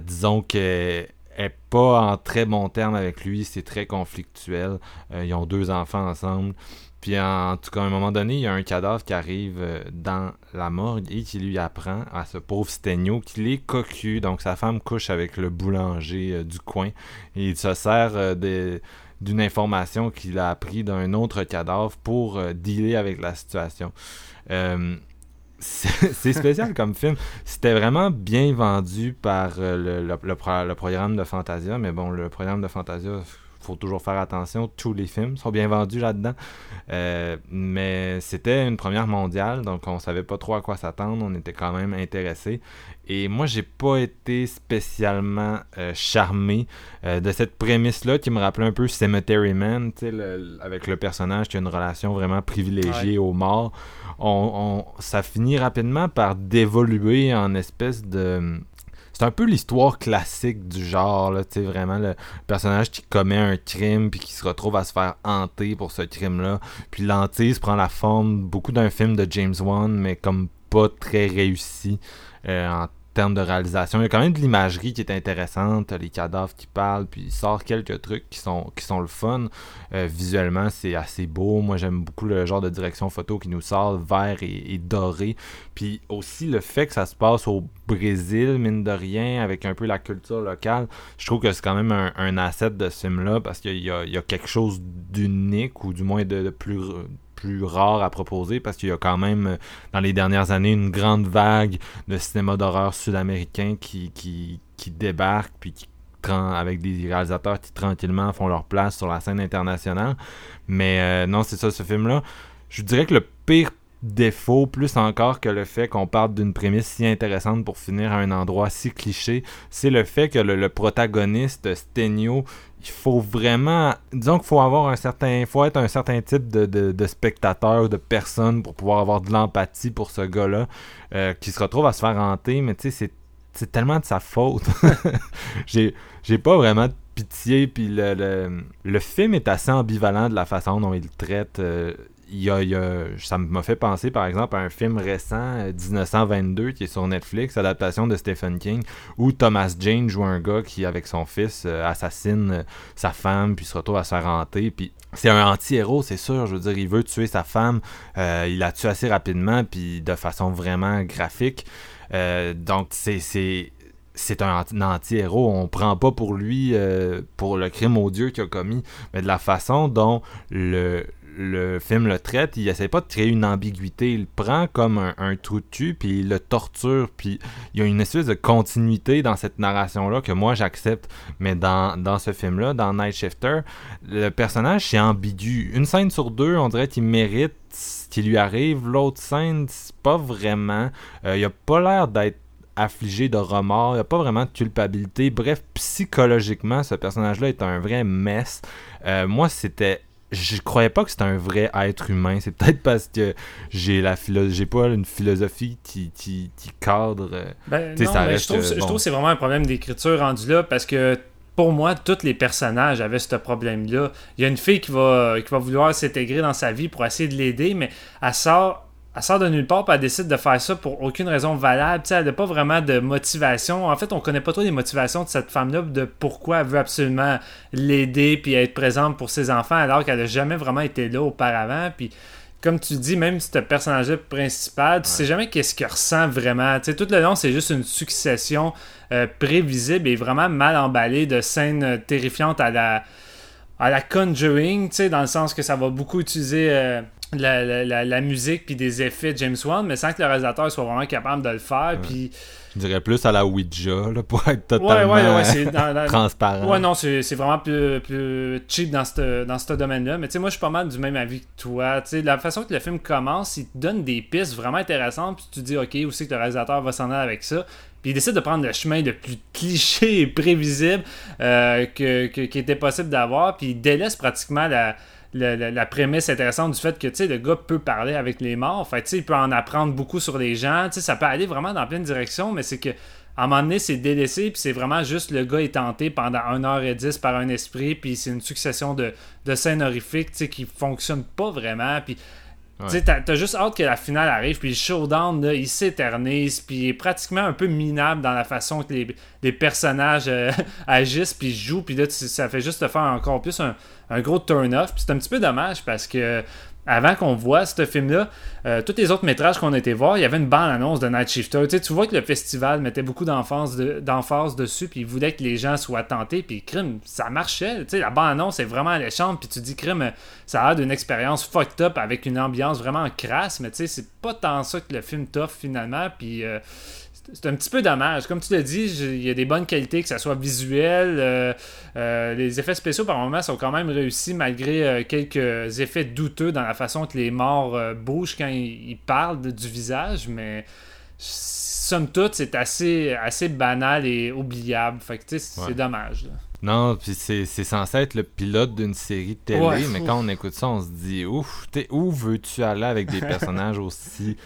disons qu'elle est pas en très bon terme avec lui, c'est très conflictuel. Euh, ils ont deux enfants ensemble. Puis en, tout cas, à un moment donné, il y a un cadavre qui arrive euh, dans la morgue et qui lui apprend à ce pauvre Stegno qu'il est cocu. Donc sa femme couche avec le boulanger du coin et il se sert des d'une information qu'il a appris d'un autre cadavre pour euh, dealer avec la situation. Euh, c'est spécial comme film. C'était vraiment bien vendu par euh, le, le, programme de Fantasia, mais bon, le programme de Fantasia, faut toujours faire attention. Tous les films sont bien vendus là-dedans. mais c'était une première mondiale, donc on savait pas trop à quoi s'attendre. On était quand même intéressés. Et moi, j'ai pas été spécialement euh, charmé euh, de cette prémisse-là qui me rappelait un peu Cemetery Man, le, avec le personnage qui a une relation vraiment privilégiée aux morts. On, ça finit rapidement par dévoluer en espèce de. C'est un peu l'histoire classique du genre, là, tu vraiment le personnage qui commet un crime puis qui se retrouve à se faire hanter pour ce crime-là. Puis l'antise prend la forme beaucoup d'un film de James Wan, mais comme pas très réussi. Euh, termes de réalisation. Il y a quand même de l'imagerie qui est intéressante, les cadavres qui parlent, puis il sort quelques trucs qui sont, qui sont le fun. Euh, visuellement, c'est assez beau. Moi, j'aime beaucoup le genre de direction photo qui nous sort vert et, doré. Puis aussi le fait que ça se passe au Brésil, mine de rien, avec un peu la culture locale. Je trouve que c'est quand même un, asset de ce film-là parce qu'il y, a, quelque chose d'unique ou du moins de plus plus rare à proposer parce qu'il y a quand même euh, dans les dernières années une grande vague de cinéma d'horreur sud-américain qui, qui, débarque puis qui avec des réalisateurs qui tranquillement font leur place sur la scène internationale. Mais euh, non, c'est ça, ce film-là. Je dirais que le pire défaut, plus encore que le fait qu'on parle d'une prémisse si intéressante pour finir à un endroit si cliché, c'est le fait que le, protagoniste, Stenio, il faut vraiment. Disons qu'il faut avoir un certain. faut être un certain type de, spectateur, de personne pour pouvoir avoir de l'empathie pour ce gars-là euh, qui se retrouve à se faire hanter, mais tu sais, c'est tellement de sa faute. [laughs] j'ai, j'ai pas vraiment de pitié, puis le, le, le, film est assez ambivalent de la façon dont il traite. Euh, y a, ça m'a fait penser par exemple à un film récent, 1922, euh, qui est sur Netflix, adaptation de Stephen King, où Thomas Jane joue un gars qui, avec son fils, euh, assassine euh, sa femme, puis se retrouve à se faire hanter. Puis c'est un anti-héros, c'est sûr. Je veux dire, il veut tuer sa femme, il la tue assez rapidement, puis de façon vraiment graphique. donc c'est c'est un anti-héros. On prend pas pour lui, pour le crime odieux qu'il a commis, mais de la façon dont le, le film le traite, il essaie pas de créer une ambiguïté. Il prend comme un, trou de puis il le torture, puis il y a une espèce de continuité dans cette narration-là que moi j'accepte. Mais dans, dans ce film-là, dans Night Shifter, le personnage c'est ambigu. Une scène sur deux, on dirait qu'il mérite ce qui lui arrive. L'autre scène, c'est pas vraiment. Euh, il a pas l'air d'être affligé de remords, il n'y a pas vraiment de culpabilité. Bref, psychologiquement, ce personnage-là est un vrai mess. Euh, moi, c'était je croyais pas que c'était un vrai être humain. C'est peut-être parce que j'ai la j'ai pas une philosophie qui, qui, cadre. Euh, ben, je trouve, je trouve que c'est vraiment un problème d'écriture rendu là parce que pour moi, tous les personnages avaient ce problème-là. Il y a une fille qui va, qui va vouloir s'intégrer dans sa vie pour essayer de l'aider, mais elle sort elle sort de nulle part elle décide de faire ça pour aucune raison valable. elle n'a pas vraiment de motivation. En fait, on connaît pas trop les motivations de cette femme-là, de pourquoi elle veut absolument l'aider puis être présente pour ses enfants alors qu'elle n'a jamais vraiment été là auparavant. Puis comme tu dis, même ce personnage principal, tu sais jamais qu'est-ce qu'il ressent vraiment. Tu sais, tout le long, c'est juste une succession euh, prévisible et vraiment mal emballée de scènes terrifiantes à la à la Conjuring, tu sais, dans le sens que ça va beaucoup utiliser euh, la, musique puis des effets de James Wan, mais sans que le réalisateur soit vraiment capable de le faire. Puis je dirais plus à la Ouija, là, pour être totalement ouais, [laughs] transparent. Ouais, non, c'est vraiment plus, plus cheap dans ce dans domaine-là. Mais tu sais, moi, je suis pas mal du même avis que toi. La façon que le film commence, il te donne des pistes vraiment intéressantes, puis tu te dis, OK, où c'est que le réalisateur va s'en aller avec ça? Puis il décide de prendre le chemin le plus cliché et prévisible euh, que, qui était possible d'avoir, puis il délaisse pratiquement la la, prémisse intéressante du fait que le gars peut parler avec les morts. Fait, il peut en apprendre beaucoup sur les gens. Ça peut aller vraiment dans plein de directions, mais c'est que à un moment donné, c'est délaissé, puis c'est vraiment juste le gars est tenté pendant 1h10 par un esprit, puis c'est une succession de, de scènes horrifiques qui fonctionnent pas vraiment. Puis tu T'as juste hâte que la finale arrive, puis le showdown, là, il s'éternise, puis il est pratiquement un peu minable dans la façon que les, personnages euh, [laughs] agissent, puis jouent, puis là, ça fait juste te faire encore plus un gros turn-off. Puis c'est un petit peu dommage parce que avant qu'on voit ce film-là, euh, tous les autres métrages qu'on a été voir, il y avait une bande-annonce de Night Shifter. Tu, tu vois que le festival mettait beaucoup d'emphase de, dessus, puis il voulait que les gens soient tentés, puis crime, ça marchait. La bande-annonce est vraiment alléchante, puis tu dis crime, ça a l'air d'une expérience fucked up avec une ambiance vraiment crasse, mais c'est pas tant ça que le film t'offre finalement, puis. Euh, c'est un petit peu dommage. Comme tu l'as dit, il y a des bonnes qualités, que ce soit visuel. Euh, euh, les effets spéciaux, par moments, sont quand même réussis, malgré euh, quelques effets douteux dans la façon que les morts bougent quand ils, parlent du visage. Mais somme toute, c'est assez, assez banal et oubliable. Fait que, c'est dommage. Non, puis c'est censé être le pilote d'une série de télé, mais quand on écoute ça, on se dit, ouf, où veux-tu aller avec des [laughs] personnages aussi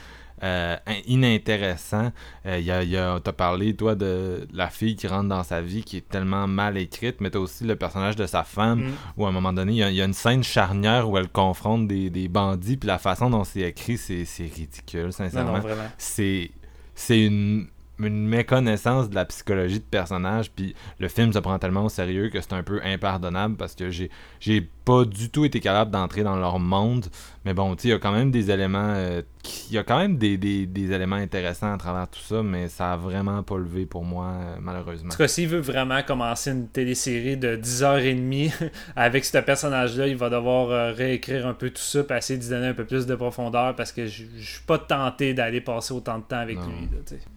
euh, inintéressant. Euh, y a, t'as parlé, toi, de la fille qui rentre dans sa vie qui est tellement mal écrite, mais t'as aussi le personnage de sa femme, mm. où à un moment donné, il y, a une scène charnière où elle confronte des, des bandits, puis la façon dont c'est écrit, c'est, ridicule, sincèrement. c'est, c'est une une méconnaissance de la psychologie de personnage, puis le film se prend tellement au sérieux que c'est un peu impardonnable parce que j'ai j'ai pas du tout été capable d'entrer dans leur monde. Mais bon, tu sais, il y a quand même des éléments euh, il y a quand même des, éléments intéressants à travers tout ça, mais ça a vraiment pas levé pour moi, euh, malheureusement. En tout cas, s'il veut vraiment commencer une télésérie de 10h30 [laughs] avec ce personnage-là, il va devoir euh, réécrire un peu tout ça, et essayer d'y donner un peu plus de profondeur parce que je suis pas tenté d'aller passer autant de temps avec lui.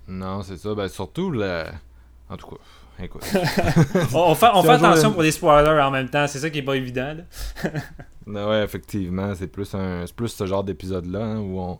Non, c'est ça. Ben, surtout, le... en tout cas. Écoute. [laughs] [laughs] on, fait, attention pour des spoilers en même temps, c'est ça qui est pas évident. [laughs] ouais, effectivement, c'est plus un plus ce genre d'épisode-là hein, où on,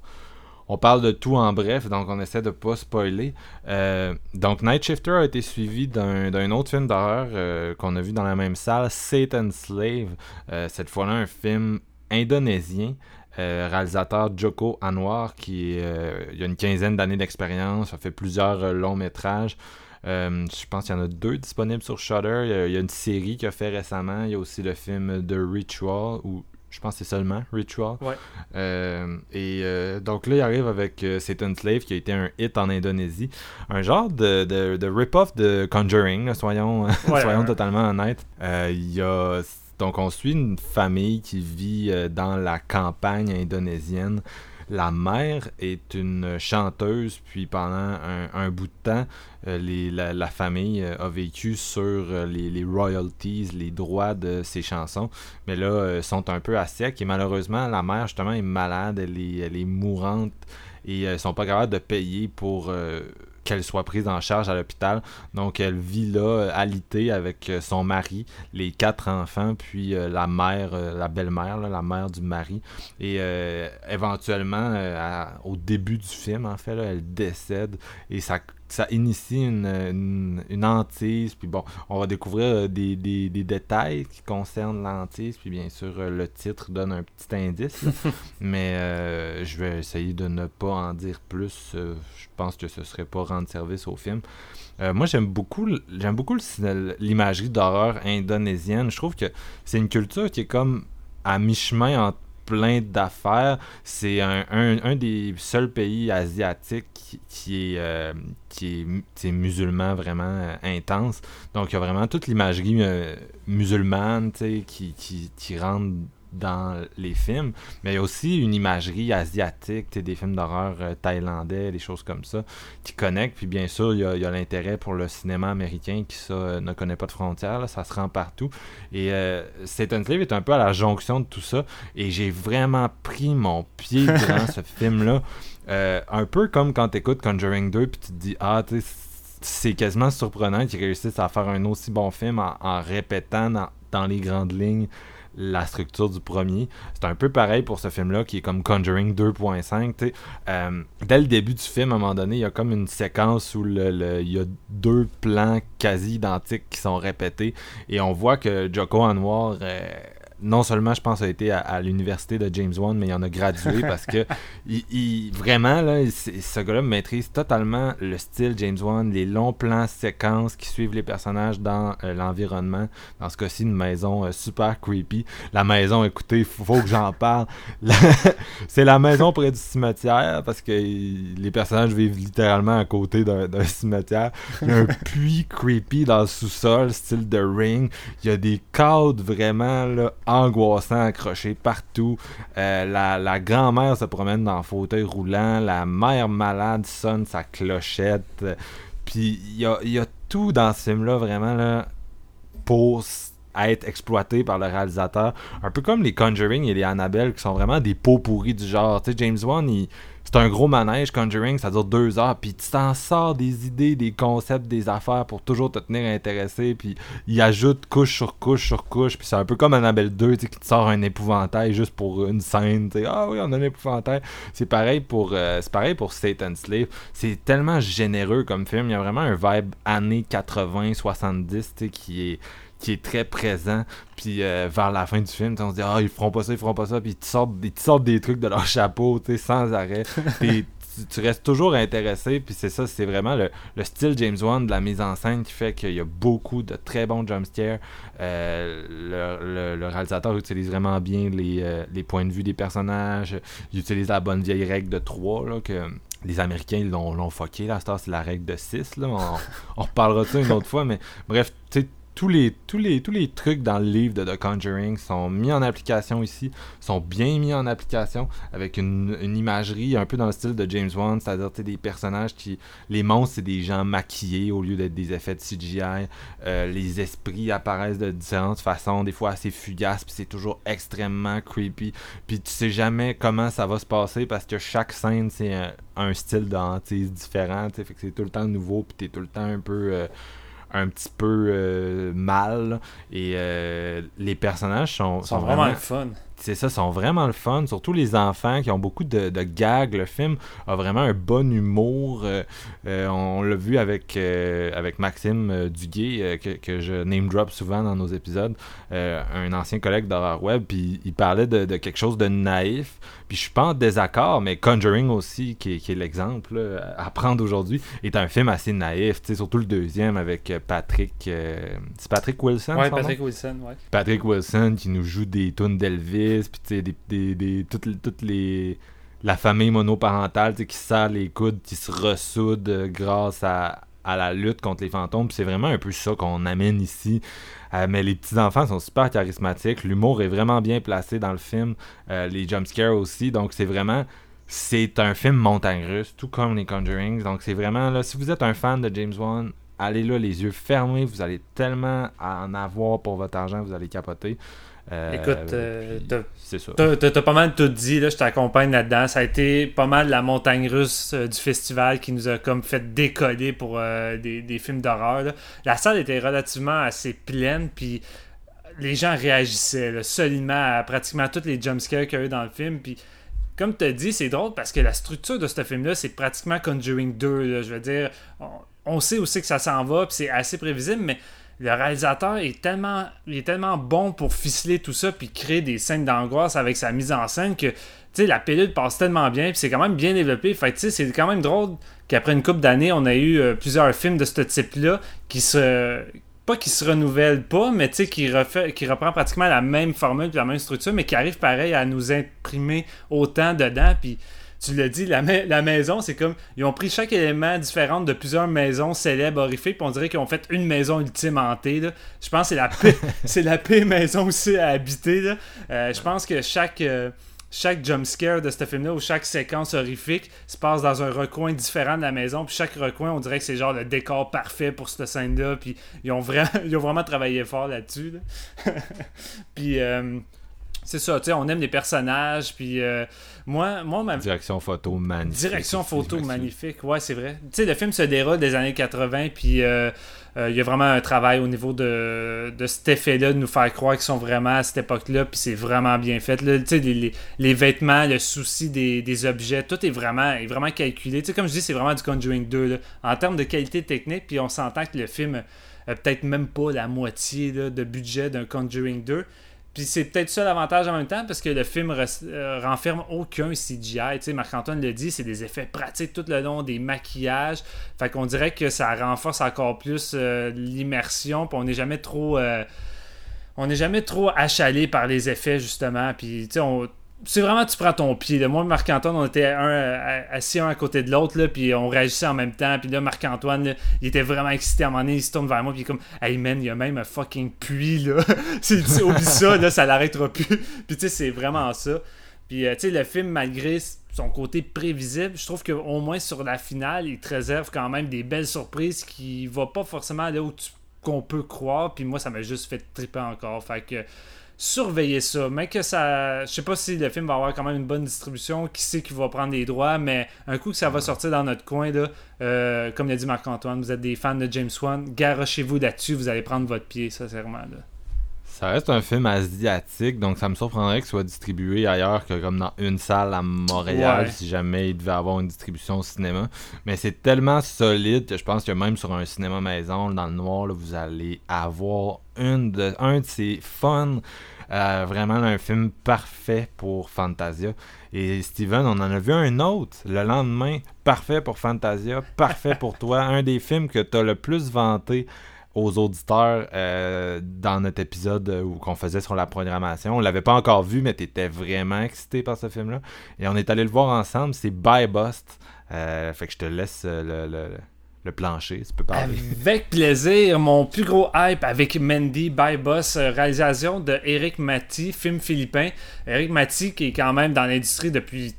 on parle de tout en bref, donc on essaie de pas spoiler. Euh, donc Night Shifter a été suivi d'un autre film d'horreur euh, qu'on a vu dans la même salle, Satan's Slave. Euh, cette fois-là, un film indonésien. Réalisateur Joko Anwar qui il y a une quinzaine d'années d'expérience, a fait plusieurs longs métrages. je pense qu'il y en a deux disponibles sur Shudder. Il y, a, une série qu'il a fait récemment. Il y a aussi le film The Ritual ou je pense que c'est seulement Ritual. Euh, et euh, donc là, il arrive avec euh, Satan Slave qui a été un hit en Indonésie. Un genre de, de, rip-off de Conjuring, soyons, [laughs] soyons totalement honnêtes. Il y a. Donc, on suit une famille qui vit dans la campagne indonésienne. La mère est une chanteuse, puis pendant un, bout de temps, euh, la, famille euh, a vécu sur euh, les, royalties, les droits de ses chansons, mais là, sont un peu à sec, et malheureusement, la mère, justement, est malade, elle est, mourante, et elles sont pas capables de payer pour qu'elle soit prise en charge à l'hôpital. Donc elle vit là, alitée avec euh, son mari, les quatre enfants, puis euh, la mère, euh, la belle-mère, la mère du mari. Et éventuellement, au début du film, en fait, elle décède et ça ça initie une, une, hantise. Puis bon, on va découvrir euh, des, des, détails qui concernent l'hantise. Puis bien sûr, euh, le titre donne un petit indice. [laughs] mais euh, je vais essayer de ne pas en dire plus. je pense que ce serait pas rendre service au film. moi, j'aime beaucoup, j'aime beaucoup l'imagerie d'horreur indonésienne. Je trouve que c'est une culture qui est comme à mi-chemin entre plein d'affaires. C'est un, des seuls pays asiatiques qui, est, euh, qui est, musulman vraiment euh, intense. Donc, il y a vraiment toute l'imagerie euh, musulmane qui, qui, dans les films, mais il y a aussi une imagerie asiatique, des films d'horreur euh, thaïlandais, des choses comme ça, qui connectent. Puis bien sûr, il y a, l'intérêt pour le cinéma américain qui ça euh, ne connaît pas de frontières, ça se rend partout. Et euh, Satan's Slave est un peu à la jonction de tout ça. Et j'ai vraiment pris mon pied [laughs] durant ce film-là. un peu comme quand tu écoutes Conjuring 2 puis tu te dis ah tu c'est quasiment surprenant qu'ils réussissent à faire un aussi bon film en, répétant dans, les grandes lignes la structure du premier. C'est un peu pareil pour ce film-là qui est comme Conjuring 2.5. Euh, dès le début du film, à un moment donné, il y a comme une séquence où le, il y a deux plans quasi identiques qui sont répétés et on voit que Joko Anwar euh, non seulement, je pense, a été à, l'université de James Wan, mais il en a gradué [laughs] parce que il, vraiment, là, ce gars-là maîtrise totalement le style James Wan, les longs plans séquences qui suivent les personnages dans euh, l'environnement. Dans ce cas-ci, une maison euh, super creepy. La maison, écoutez, il faut, que j'en parle. [laughs] C'est la maison près du cimetière parce que les personnages vivent littéralement à côté d'un cimetière. Il y a un [laughs] puits creepy dans le sous-sol, style de Ring. Il y a des cadres vraiment là, angoissant accroché partout. Euh, la, grand-mère se promène dans le fauteuil roulant. La mère malade sonne sa clochette. Puis il y a, tout dans ce film-là vraiment là, pour être exploité par le réalisateur. Un peu comme les Conjuring et les Annabelle qui sont vraiment des pots pourris du genre. Tu sais, James Wan, il c'est un gros manège Conjuring, ça dure deux heures, puis tu t'en sors des idées, des concepts, des affaires pour toujours te tenir intéressé, puis il ajoute couche sur couche sur couche, puis c'est un peu comme Annabelle 2, qui te sort un épouvantail juste pour une scène, tu ah oui, on a un épouvantail. C'est pareil pour euh, c'est pareil pour Satan's Slave. C'est tellement généreux comme film, il y a vraiment un vibe années 80, 70, qui est qui est très présent. Puis euh, vers la fin du film, on se dit Ah, ils feront pas ça, ils feront pas ça. Puis ils sortent, ils sortent des trucs de leur chapeau, tu sais, sans arrêt. [laughs] Puis tu, restes toujours intéressé. Puis c'est ça, c'est vraiment le, style James Wan de la mise en scène qui fait qu'il y a beaucoup de très bons jumpscares. Euh, le, réalisateur utilise vraiment bien euh, les, points de vue des personnages. Il utilise la bonne vieille règle de 3 là, que les Américains l'ont fucké. Là, c'est la règle de 6. Là. On, [laughs] on reparlera de ça une autre fois. Mais bref, tu sais tous les, tous, les, tous les trucs dans le livre de The Conjuring sont mis en application ici, sont bien mis en application avec une, imagerie un peu dans le style de James Wan, c'est-à-dire des personnages qui. Les monstres, c'est des gens maquillés au lieu d'être des effets de CGI. Euh, les esprits apparaissent de différentes façons, des fois assez fugaces, puis c'est toujours extrêmement creepy. Puis tu sais jamais comment ça va se passer parce que chaque scène, c'est un, style de différent, fait que c'est tout le temps nouveau, puis t'es tout le temps un peu. Euh, un petit peu euh, mal. Et euh, les personnages sont, sont, vraiment, vraiment fun c'est ça, sont vraiment le fun. Surtout les enfants qui ont beaucoup de, gags. Le film a vraiment un bon humour. Euh, euh, on l'a vu avec, euh, avec Maxime Duguay, que, je name drop souvent dans nos épisodes, un ancien collègue d'horreur web. Puis il parlait de, quelque chose de naïf. Puis je suis pas en désaccord, mais Conjuring aussi, qui, est l'exemple à prendre aujourd'hui, est un film assez naïf. Surtout le deuxième avec Patrick. c'est Patrick Wilson Ouais, Patrick Wilson, ouais. Patrick Wilson qui nous joue des tunes d'Elvis puis des, des, toutes, les la famille monoparentale qui serre les coudes, qui se ressoude euh, grâce à, la lutte contre les fantômes. C'est vraiment un peu ça qu'on amène ici. Euh, mais les petits-enfants sont super charismatiques. L'humour est vraiment bien placé dans le film. Euh, les jumpscares aussi. Donc c'est vraiment... C'est un film montagne russe, tout comme les Conjurings. Donc c'est vraiment... là Si vous êtes un fan de James Wan, allez là les yeux fermés. Vous allez tellement en avoir pour votre argent. Vous allez capoter. Euh, Écoute, euh, t'as pas mal tout dit, là, je t'accompagne là-dedans. Ça a été pas mal la montagne russe euh, du festival qui nous a comme fait décoller pour des, films d'horreur. La salle était relativement assez pleine, puis les gens réagissaient solidement à pratiquement tous les jumpscares qu'il y a eu dans le film. Puis comme tu as dit, c'est drôle parce que la structure de ce film-là, c'est pratiquement Conjuring 2. je veux dire, on, on, sait aussi que ça s'en va, puis c'est assez prévisible, mais le réalisateur est tellement, il est tellement bon pour ficeler tout ça puis créer des scènes d'angoisse avec sa mise en scène que la pilule passe tellement bien puis c'est quand même bien développé. Fait c'est quand même drôle qu'après une couple d'années, on a eu euh, plusieurs films de ce type-là qui se pas qui se renouvellent pas, mais qui, refait, qui reprend pratiquement la même formule la même structure, mais qui arrive pareil à nous imprimer autant dedans. Puis tu l'as dit, la, la maison, c'est comme. Ils ont pris chaque élément différent de plusieurs maisons célèbres, horrifiques, puis on dirait qu'ils ont fait une maison ultime hantée. Là. Je pense que [laughs] c'est la pire, maison aussi à habiter. Là. Euh, je pense que chaque. Euh, chaque jumpscare de ce film-là ou chaque séquence horrifique se passe dans un recoin différent de la maison. Puis chaque recoin, on dirait que c'est genre le décor parfait pour cette scène-là. Puis ils ont vraiment, [laughs] ils ont vraiment travaillé fort là-dessus. [laughs] puis euh, c'est ça, tu sais, on aime les personnages. Puis euh, moi, moi, ma direction photo magnifique. Direction photo magnifique, ouais, c'est vrai. Tu sais, le film se déroule des années 80, puis euh, euh, il y a vraiment un travail au niveau de, de cet effet-là, de nous faire croire qu'ils sont vraiment à cette époque-là, puis c'est vraiment bien fait. Tu sais, les, les, vêtements, le souci des, des, objets, tout est vraiment, est vraiment calculé. Tu sais, comme je dis, c'est vraiment du Conjuring 2, là. en termes de qualité technique, puis on s'entend que le film peut-être même pas la moitié de budget d'un Conjuring 2. Puis c'est peut-être ça l'avantage en même temps parce que le film euh, renferme aucun CGI. Tu sais, Marc-Antoine le dit, c'est des effets pratiques tout le long, des maquillages. Fait qu'on dirait que ça renforce encore plus euh, l'immersion. Puis on n'est jamais trop. Euh, on n'est jamais trop achalé par les effets, justement. Puis, tu sais, on c'est vraiment, tu prends ton pied. Moi, Marc-Antoine, on était un, assis un à côté de l'autre, puis on réagissait en même temps. Puis là, Marc-Antoine, il était vraiment excité à un moment il se tourne vers moi, puis comme, hey man, il y a même un fucking puits, là. [laughs] oublie ça, là, ça l'arrêtera plus. [laughs] puis tu sais, c'est vraiment ça. Puis euh, tu sais, le film, malgré son côté prévisible, je trouve qu'au moins sur la finale, il te réserve quand même des belles surprises qui vont pas forcément là où qu'on peut croire. Puis moi, ça m'a juste fait triper encore. Fait que surveiller ça. Mais que ça. Je sais pas si le film va avoir quand même une bonne distribution, qui sait qui va prendre les droits, mais un coup que ça va sortir dans notre coin, là, euh, comme l'a dit Marc-Antoine, vous êtes des fans de James Wan, garochez-vous là-dessus, vous allez prendre votre pied, sincèrement. Là. Ça reste un film asiatique, donc ça me surprendrait qu'il soit distribué ailleurs que comme dans une salle à Montréal, si jamais il devait avoir une distribution au cinéma. Mais c'est tellement solide que je pense que même sur un cinéma maison, dans le noir, vous allez avoir une de, un de ces fun euh, vraiment un film parfait pour Fantasia. Et Steven, on en a vu un autre le lendemain. Parfait pour Fantasia, parfait pour toi. [laughs] Un des films que tu as le plus vanté aux auditeurs euh, dans notre épisode où qu'on faisait sur la programmation. On l'avait pas encore vu, mais tu étais vraiment excité par ce film-là. Et on est allé le voir ensemble. C'est Bye Bust. Euh, fait que je te laisse le, le plancher, tu peux parler. Avec plaisir, mon plus gros hype avec Mandy by Boss, euh, réalisation de Eric Mati, film philippin. Eric Mati qui est quand même dans l'industrie depuis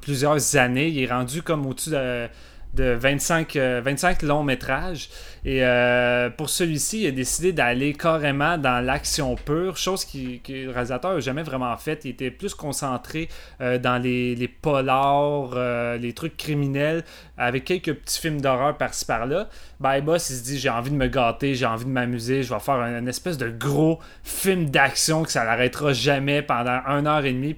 plusieurs années, il est rendu comme au-dessus de de 25, 25 euh, longs métrages. Et euh, pour celui-ci, il a décidé d'aller carrément dans l'action pure, chose que le réalisateur n'a jamais vraiment fait. Il était plus concentré euh, dans les, les polars, les trucs criminels, avec quelques petits films d'horreur par-ci par-là. By Boss, il se dit j'ai envie de me gâter, j'ai envie de m'amuser, je vais faire une, espèce de gros film d'action que ça n'arrêtera jamais pendant une heure et demie.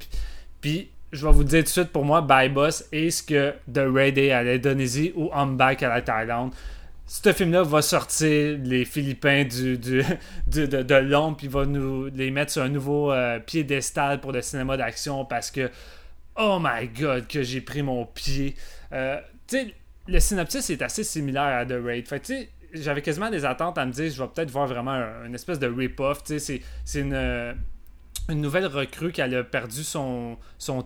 Puis je vais vous dire tout de suite, pour moi, Bye Boss est ce que The Raid à l'Indonésie ou I'm Back à la Thaïlande. Ce film-là va sortir les Philippins [laughs] de, de, l'ombre, puis va nous les mettre sur un nouveau euh, piédestal pour le cinéma d'action parce que, oh my god, que j'ai pris mon pied. Euh, tu sais, le synopsis est assez similaire à The Raid. Fait tu sais, j'avais quasiment des attentes à me dire, je vais peut-être voir vraiment une espèce de rip-off. Tu sais, c'est une une nouvelle recrue qui a perdu son,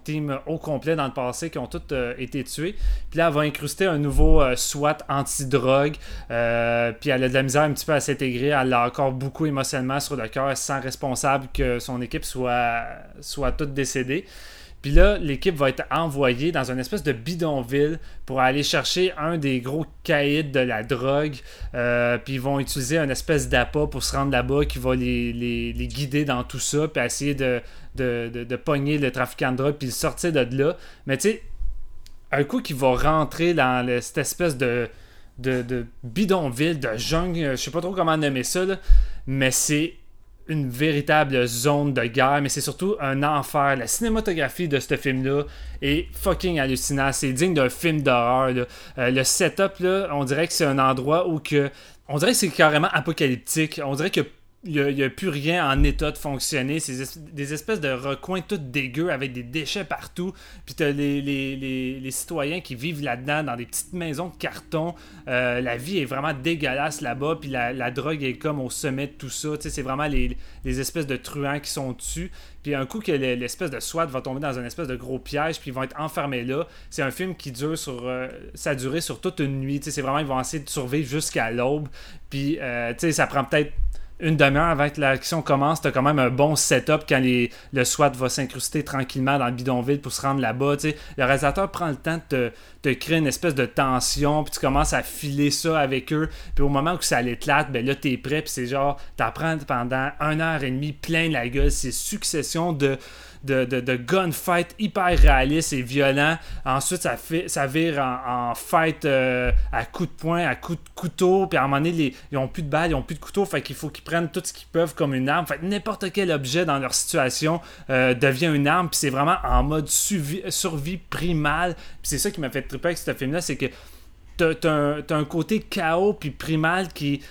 team au complet dans le passé, qui ont tous euh, été tués. Puis là, elle va incruster un nouveau euh, SWAT anti-drogue. Euh, puis elle a de la misère un petit peu à s'intégrer. Elle a encore beaucoup émotionnellement sur le cœur. Elle se sent responsable que son équipe soit, soit toute décédée. Puis là, l'équipe va être envoyée dans une espèce de bidonville pour aller chercher un des gros caïds de la drogue. Euh, puis ils vont utiliser une espèce d'appât pour se rendre là-bas qui va les, guider dans tout ça, puis essayer de, de, pogner le trafiquant de drogue, puis le sortir de là. Mais tu sais, un coup qui va rentrer dans cette espèce de, de, bidonville, de jungle, je sais pas trop comment nommer ça, mais c'est une véritable zone de guerre, mais c'est surtout un enfer. La cinématographie de ce film-là est fucking hallucinant. C'est digne d'un film d'horreur. Euh, le setup, là, on dirait que c'est un endroit où que. On dirait que c'est carrément apocalyptique. On dirait que il n'y a, plus rien en état de fonctionner. C'est des espèces de recoins tout dégueux avec des déchets partout. Puis tu les, les, les, citoyens qui vivent là-dedans dans des petites maisons de carton. Euh, la vie est vraiment dégueulasse là-bas. Puis la, la, drogue est comme au sommet de tout ça. C'est vraiment les, les, espèces de truands qui sont dessus. Puis un coup que l'espèce de SWAT va tomber dans un espèce de gros piège, puis ils vont être enfermés là. C'est un film qui dure sur. Euh, ça a duré sur toute une nuit. C'est vraiment, ils vont essayer de survivre jusqu'à l'aube. Puis, euh, tu sais, ça prend peut-être une demi-heure avant que l'action commence, t'as quand même un bon setup quand les, le SWAT va s'incruster tranquillement dans le bidonville pour se rendre là-bas. Le réalisateur prend le temps de te, créer une espèce de tension, puis tu commences à filer ça avec eux. Puis au moment où ça l'éclate, ben là, t'es prêt, puis c'est genre, t'apprends pendant une heure et demie plein la gueule. C'est succession de de, de, gunfight hyper réaliste et violent. Ensuite, ça, fait, ça vire en, fight euh, à coups de poing, à coups de couteau. Puis à un moment donné, ils ont plus de balles, ils ont plus de couteau. Fait qu'il faut qu'ils prennent tout ce qu'ils peuvent comme une arme. Fait n'importe quel objet dans leur situation euh, devient une arme. Puis c'est vraiment en mode survie, survie primale. Puis c'est ça qui m'a fait triper avec ce film-là, c'est que t'as, un, un côté chaos puis primal qui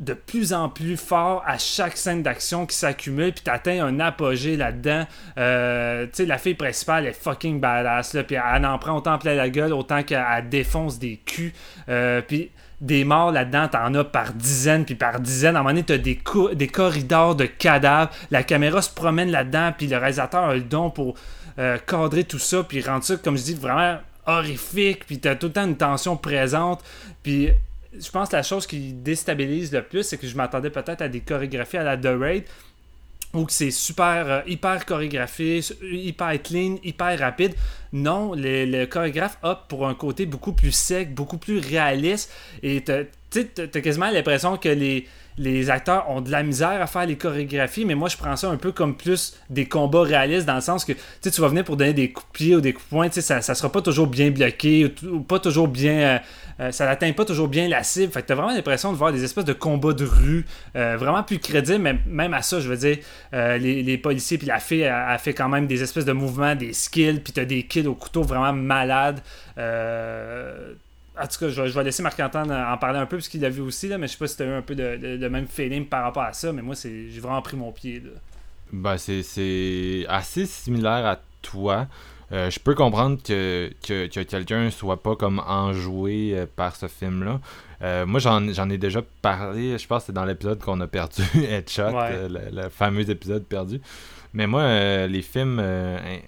de plus en plus fort à chaque scène d'action qui s'accumule, puis t'atteins un apogée là-dedans. Euh, tu sais, la fille principale est fucking badass, là, puis elle en prend autant plein la gueule, autant qu'elle défonce des culs. Euh, puis des morts là-dedans, t'en as par dizaines, puis par dizaines. À un moment donné, t'as des, des corridors de cadavres. La caméra se promène là-dedans, puis le réalisateur a le don pour euh, cadrer tout ça, puis rendre ça, comme je dis, vraiment horrifique, puis t'as tout le temps une tension présente, puis je pense que la chose qui déstabilise le plus, c'est que je m'attendais peut-être à des chorégraphies à la The Raid ou que c'est super euh, hyper chorégraphié, hyper clean, hyper rapide. Non, le, chorégraphe opte pour un côté beaucoup plus sec, beaucoup plus réaliste. Et tu as quasiment l'impression que les, les acteurs ont de la misère à faire les chorégraphies, mais moi je prends ça un peu comme plus des combats réalistes dans le sens que tu vas venir pour donner des coups de pied ou des coups de poing, ça, ça sera pas toujours bien bloqué ou, pas toujours bien. Euh, euh, ça n'atteint pas toujours bien la cible. Fait que t'as vraiment l'impression de voir des espèces de combats de rue euh, vraiment plus crédibles, mais même à ça, je veux dire, les, policiers puis la fille a, fait quand même des espèces de mouvements, des skills, puis t'as des kills au couteau vraiment malades. En tout cas, je vais, laisser Marc-Antoine en parler un peu parce qu'il l'a vu aussi, là, mais je sais pas si tu as eu un peu de, même feeling par rapport à ça, mais moi, j'ai vraiment pris mon pied. Là. Ben, c'est assez similaire à toi. Euh, je peux comprendre que, que, que quelqu'un soit pas comme enjoué euh, par ce film-là. Euh, moi, j'en ai déjà parlé, je pense que c'est dans l'épisode qu'on a perdu, [laughs] Headshot, le, fameux épisode perdu. Mais moi, les films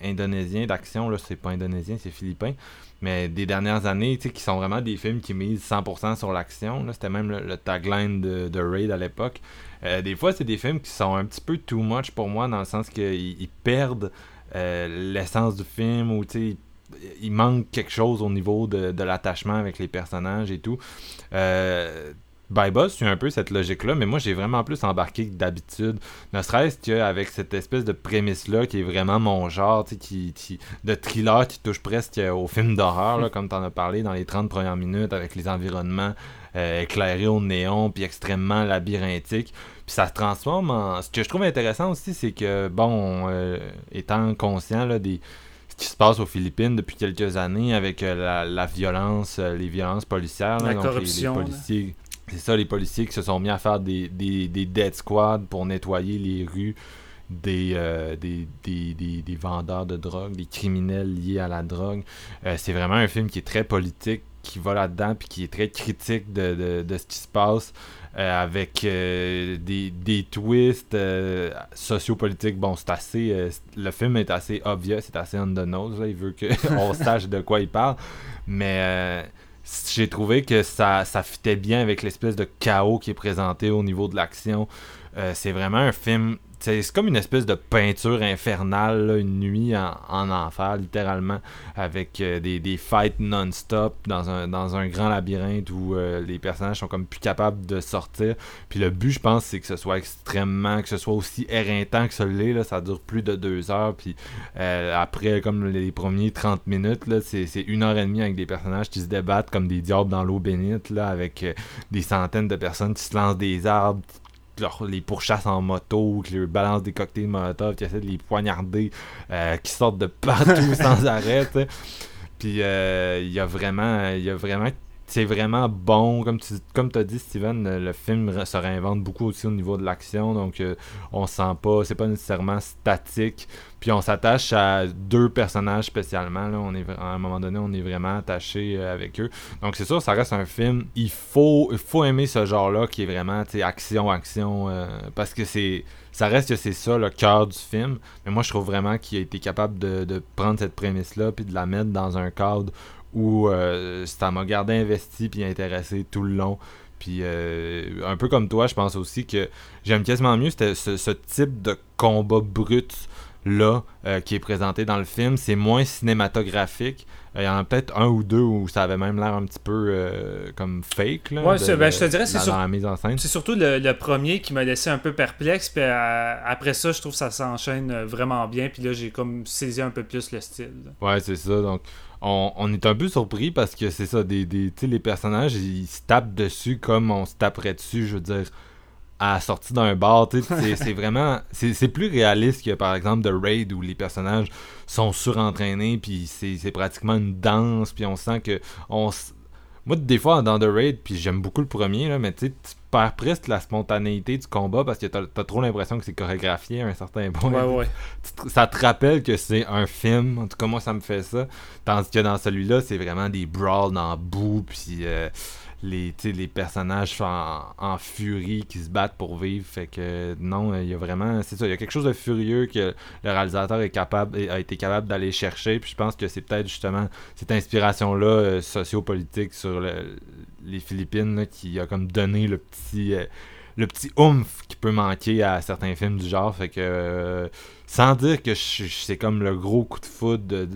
indonésiens d'action, là, c'est pas indonésien, c'est philippin mais des dernières années, tu sais, qui sont vraiment des films qui misent 100% sur l'action. C'était même le, tagline de, Raid à l'époque. Euh, des fois, c'est des films qui sont un petit peu too much pour moi, dans le sens qu'ils perdent euh, l'essence du film ou, tu sais, il manque quelque chose au niveau de, de l'attachement avec les personnages et tout. Euh, by Boss, c'est un peu cette logique-là, mais moi j'ai vraiment plus embarqué que d'habitude. Ne serait-ce qu'avec cette espèce de prémisse-là qui est vraiment mon genre, qui, qui, de thriller qui touche presque au film d'horreur, comme tu en as parlé dans les 30 premières minutes, avec les environnements euh, éclairés au néon, puis extrêmement labyrinthiques. Puis ça se transforme en. Ce que je trouve intéressant aussi, c'est que, bon, euh, étant conscient là, des qui se passe aux Philippines depuis quelques années avec euh, la, violence, les violences policières. la corruption. Les, policiers, c'est ça, les policiers qui se sont mis à faire des, des, des dead squads pour nettoyer les rues des, euh, des, des, vendeurs de drogue, des criminels liés à la drogue. Euh, c'est vraiment un film qui est très politique, qui va là-dedans, puis qui est très critique de, de, ce qui se passe. Euh, avec des, des twists sociopolitiques. Bon, c'est assez. le film est assez obvious, c'est assez on the nose. Il veut qu'on [laughs] sache de quoi il parle. Mais j'ai trouvé que ça, ça fitait bien avec l'espèce de chaos qui est présenté au niveau de l'action. Euh, c'est vraiment un film c'est comme une espèce de peinture infernale, une nuit en, enfer, littéralement, avec euh, des, des, fights non-stop dans un, dans un grand labyrinthe où euh, les personnages sont comme plus capables de sortir. Puis le but, je pense, c'est que ce soit extrêmement, que ce soit aussi éreintant que celui là, ça dure plus de deux heures. Puis euh, après, comme les premiers 30 minutes, c'est, une heure et demie avec des personnages qui se débattent comme des diables dans l'eau bénite, là, avec des centaines de personnes qui se lancent des arbres, les pourchasses en moto, qui leur balancent des cocktails Molotov, qui essaient de les poignarder, euh, qui sortent de partout [laughs] sans arrêt. Puis euh, il y a vraiment, il y a vraiment c'est vraiment bon. Comme tu comme as dit, Steven, le film se réinvente beaucoup aussi au niveau de l'action. Donc, euh, on sent pas, c'est pas nécessairement statique. Puis, on s'attache à deux personnages spécialement. Là. On est, à un moment donné, on est vraiment attaché euh, avec eux. Donc, c'est sûr, ça reste un film. Il faut, il faut aimer ce genre-là qui est vraiment action, action. Euh, parce que c'est ça reste que c'est ça le cœur du film. Mais moi, je trouve vraiment qu'il a été capable de, de prendre cette prémisse-là puis de la mettre dans un cadre où euh, ça m'a gardé investi puis intéressé tout le long. Puis euh, un peu comme toi, je pense aussi que j'aime quasiment mieux ce, ce, type de combat brut là euh, qui est présenté dans le film. C'est moins cinématographique. Il y en a peut-être un ou deux où ça avait même l'air un petit peu comme fake. Là, ouais, ben, je te dirais, c'est la mise en scène. C'est surtout le, premier qui m'a laissé un peu perplexe. Puis après ça, je trouve que ça s'enchaîne vraiment bien. Puis là, j'ai comme saisi un peu plus le style. Ouais, c'est ça. Donc, on, est un peu surpris parce que c'est ça, des, des les personnages, ils se tapent dessus comme on se taperait dessus, je veux dire, à la sortie d'un bar. [laughs] C'est vraiment. C'est plus réaliste que par exemple The Raid où les personnages sont surentraînés, puis c'est pratiquement une danse, puis on sent que. On, moi, des fois, dans The Raid, puis j'aime beaucoup le premier, là, mais tu sais, tu perds presque la spontanéité du combat parce que t'as as trop l'impression que c'est chorégraphié à un certain point. Ouais, [laughs] ouais. ça te rappelle que c'est un film. En tout cas, moi, ça me fait ça. Tandis que dans celui-là, c'est vraiment des brawls dans boue, puis euh, les, les personnages en, en, furie qui se battent pour vivre. Fait que non, il y a vraiment. C'est ça, il y a quelque chose de furieux que le réalisateur est capable, a été capable d'aller chercher. Puis je pense que c'est peut-être justement cette inspiration-là euh, sociopolitique sur les Philippines qui a comme donné le petit. Euh, le petit oomph qui peut manquer à certains films du genre. Fait que euh, sans dire que c'est comme le gros coup de foudre de,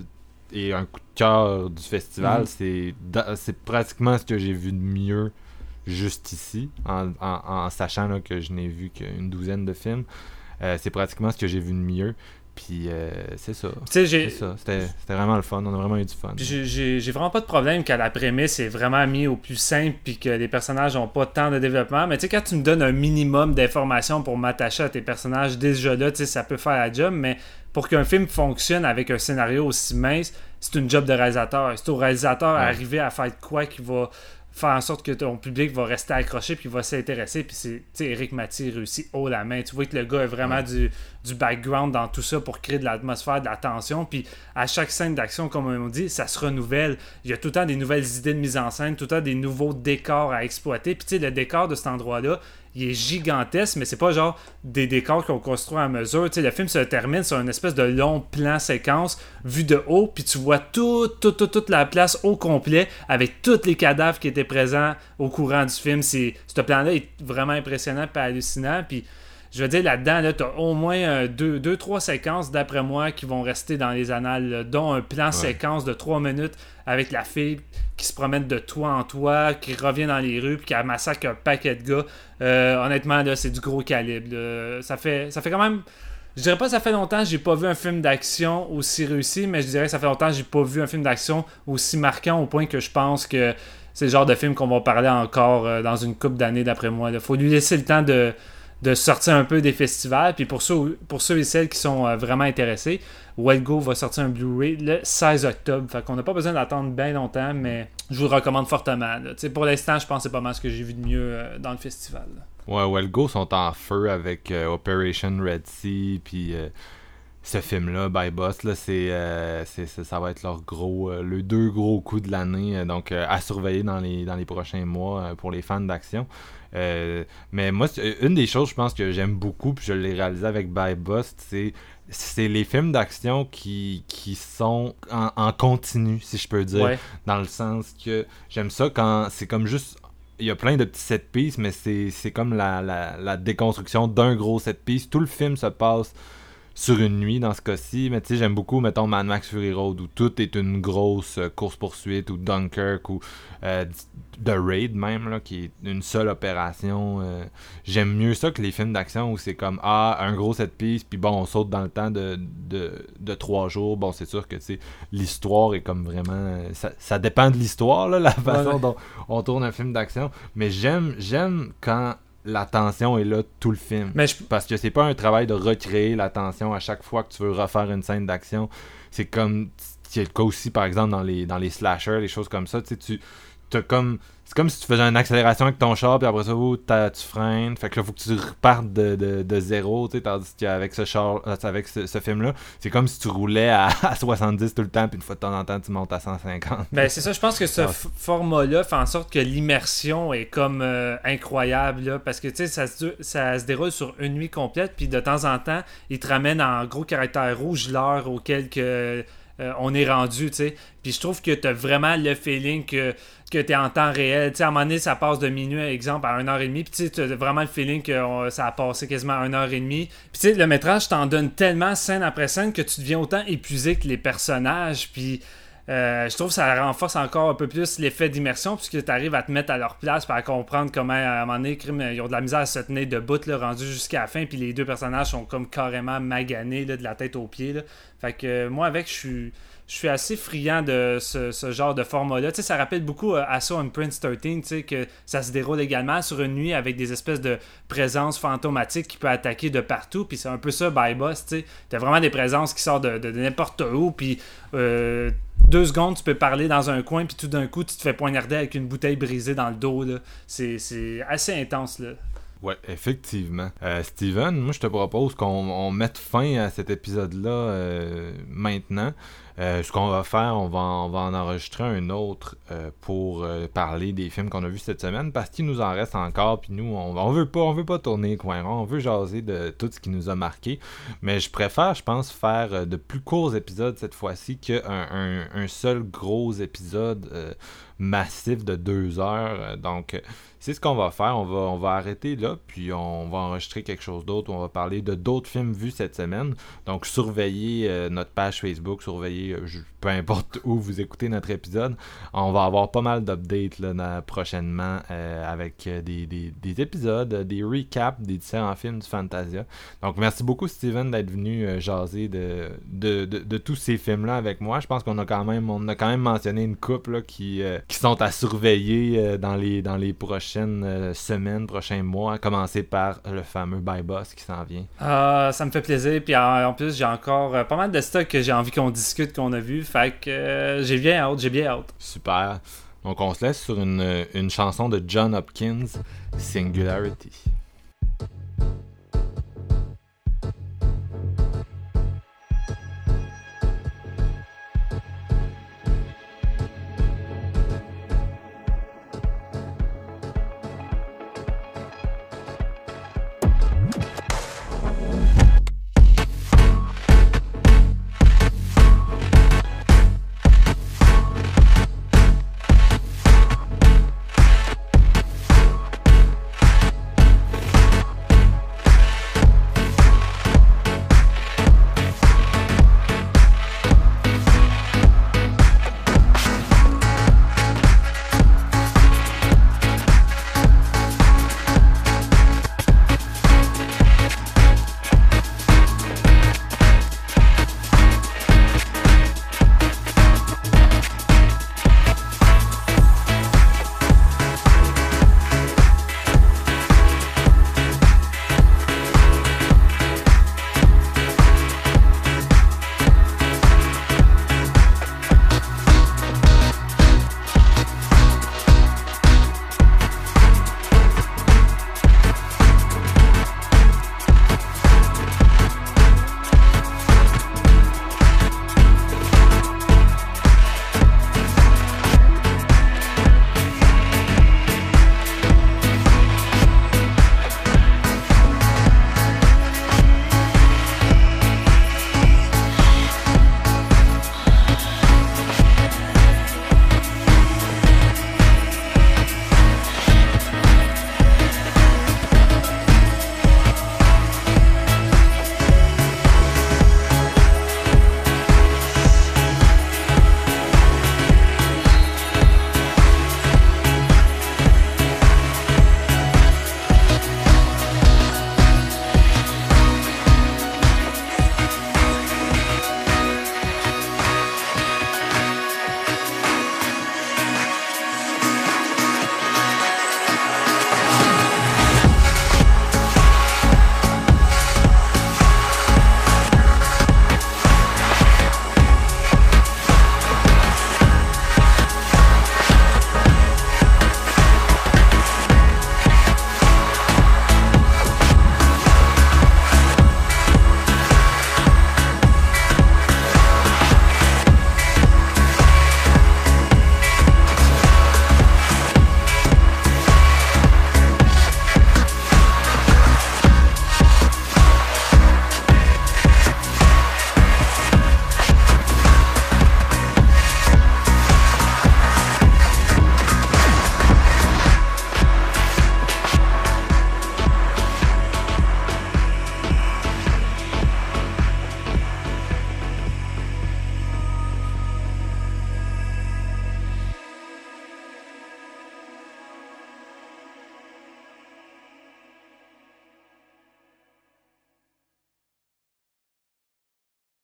et un coup de cœur du festival. Mhm. C'est pratiquement ce que j'ai vu de mieux juste ici, en, sachant que je n'ai vu qu'une douzaine de films. Euh, c'est pratiquement ce que j'ai vu de mieux. Puis euh, c'est ça. C'était vraiment le fun. On a vraiment eu du fun. J'ai vraiment pas de problème quand la prémisse est vraiment mise au plus simple puis que les personnages n'ont pas tant de développement. Mais tu sais, quand tu me donnes un minimum d'informations pour m'attacher à tes personnages, déjà là, ça peut faire la job. Mais pour qu'un film fonctionne avec un scénario aussi mince, c'est une job de réalisateur. C'est au réalisateur d'arriver à faire quoi qui va faire en sorte que ton public va rester accroché puis va s'intéresser. Puis c'est Eric Mathieu réussit haut la main. Tu vois que le gars a vraiment du, du background dans tout ça pour créer de l'atmosphère de la tension puis à chaque scène d'action comme on dit ça se renouvelle. Il y a tout le temps des nouvelles idées de mise en scène tout le temps des nouveaux décors à exploiter. Puis tu sais le décor de cet endroit là il est gigantesque, mais c'est pas genre des décors qu'on construit à mesure. Tu sais, le film se termine sur une espèce de long plan séquence vu de haut, puis tu vois toute, toute, toute, la place au complet avec tous les cadavres qui étaient présents au courant du film. C'est, ce plan-là est vraiment impressionnant et hallucinant. Puis je veux dire, là-dedans, là, tu as au moins euh, deux, deux, trois séquences, d'après moi, qui vont rester dans les annales, dont un plan séquence de trois minutes avec la fille qui se promène de toit en toit, qui revient dans les rues, puis qui massacre un paquet de gars. Euh, honnêtement, là, c'est du gros calibre. Ça, fait, quand même. Je dirais pas que ça fait longtemps que j'ai pas vu un film d'action aussi réussi, mais je dirais que ça fait longtemps que j'ai pas vu un film d'action aussi marquant au point que je pense que c'est le genre de film qu'on va parler encore euh, dans une couple d'années d'après moi. Il faut lui laisser le temps de, de sortir un peu des festivals. Puis pour ceux, et celles qui sont euh, vraiment intéressés, Go va sortir un Blu-ray le 16 octobre. Fait qu'on n'a pas besoin d'attendre bien longtemps, mais je vous le recommande fortement. Pour l'instant, je pense que c'est pas mal ce que j'ai vu de mieux euh, dans le festival. Ouais, Wellgo sont en feu avec euh, Operation Red Sea, puis ce film-là, By Boss, c'est, ça va être leur gros, le deux gros coups de l'année, donc à surveiller dans les, dans les prochains mois pour les fans d'action. Euh, mais moi, une des choses, je pense, que j'aime beaucoup, puis je l'ai réalisé avec By Bust, c'est c'est les films d'action qui, qui sont en, continu, si je peux dire. Dans le sens que j'aime ça quand c'est comme juste. Il y a plein de petits set pieces, mais c'est comme la, la, la déconstruction d'un gros set piece. Tout le film se passe sur une nuit dans ce cas-ci. Mais tu sais, j'aime beaucoup, mettons, Mad Max Fury Road où tout est une grosse euh, course-poursuite ou Dunkirk ou euh, The Raid même, là, qui est une seule opération. Euh. j'aime mieux ça que les films d'action où c'est comme Ah, un gros set piece, puis bon, on saute dans le temps de, de, trois jours. Bon, c'est sûr que l'histoire est comme vraiment. Ça, ça dépend de l'histoire, la façon dont on tourne un film d'action. Mais j'aime j'aime quand l'attention est là tout le film. Parce que c'est pas un travail de recréer l'attention à chaque fois que tu veux refaire une scène d'action. C'est comme c'est le cas aussi par exemple dans les dans les slashers, les choses comme ça, tu t'as comme c'est comme si tu faisais une accélération avec ton char, puis après ça, tu freines. Fait que là, faut que tu repartes de, de, de zéro, tu sais, tandis qu'avec ce char, euh, avec ce, film-là, c'est comme si tu roulais à, [laughs] 70 tout le temps, puis une fois de temps en temps, tu montes à 150. Ben, c'est ça, je pense que ce format-là fait en sorte que l'immersion est comme euh, incroyable, là, parce que, tu sais, ça, se, ça se déroule sur une nuit complète, puis de temps en temps, il te ramène en gros caractère rouge l'heure auquel que euh, on est rendu, tu sais. Puis je trouve que tu as vraiment le feeling que, que tu es en temps réel. Tu sais, à un moment donné, ça passe de minuit, exemple, à 1h30. Puis tu sais, as vraiment le feeling que ça a passé quasiment à 1h30. Puis tu sais, le métrage t'en donne tellement scène après scène que tu deviens autant épuisé que les personnages. Puis euh, je trouve que ça renforce encore un peu plus l'effet d'immersion puisque tu arrives à te mettre à leur place et à comprendre comment à un moment donné ils ont de la misère à se tenir debout là, rendu jusqu'à la fin puis les deux personnages sont comme carrément maganés de la tête aux pieds fait que euh, moi avec je suis je suis assez friand de ce, genre de format-là. Tu sais, ça rappelle beaucoup euh, Assault on Prince 13, tu sais, que ça se déroule également sur une nuit avec des espèces de présences fantomatiques qui peut attaquer de partout. Puis c'est un peu ça, by Boss, tu sais. T'as vraiment des présences qui sortent de, n'importe où. Puis deux secondes, tu peux parler dans un coin, puis tout d'un coup, tu te fais poignarder avec une bouteille brisée dans le dos. C'est assez intense. Là. Ouais, effectivement. Euh, Steven, moi je te propose qu'on mette fin à cet épisode-là euh, maintenant. Euh, ce qu'on va faire, on va, on va en enregistrer un autre euh, pour euh, parler des films qu'on a vus cette semaine parce qu'il nous en reste encore. Puis nous, on, on veut pas, on veut pas tourner coin on veut jaser de tout ce qui nous a marqué. Mais je préfère, je pense, faire de plus courts épisodes cette fois-ci qu'un un, seul gros épisode massif de deux heures. Donc, c'est ce qu'on va faire. On va, on va arrêter là, puis on va enregistrer quelque chose d'autre. On va parler de d'autres films vus cette semaine. Donc, surveillez notre page Facebook, surveillez euh, peu importe où vous écoutez notre épisode, on va avoir pas mal d'updates prochainement euh, avec euh, des, épisodes, des recaps des différents films du Fantasia. Donc merci beaucoup Steven d'être venu jaser de, de, tous ces films-là avec moi. Je pense qu'on a quand même a quand même mentionné une couple qui, qui sont à surveiller dans, les, dans les prochaines semaines, prochains mois, à commencer par le fameux By Boss qui s'en vient. Ah, ça me fait plaisir. Puis en, en plus, j'ai encore pas mal de stocks que j'ai envie qu'on discute qu'on a vu. Fait que euh, j'ai bien hâte, j'ai bien hâte. Super. Donc on se laisse sur une, une chanson de John Hopkins, Singularity.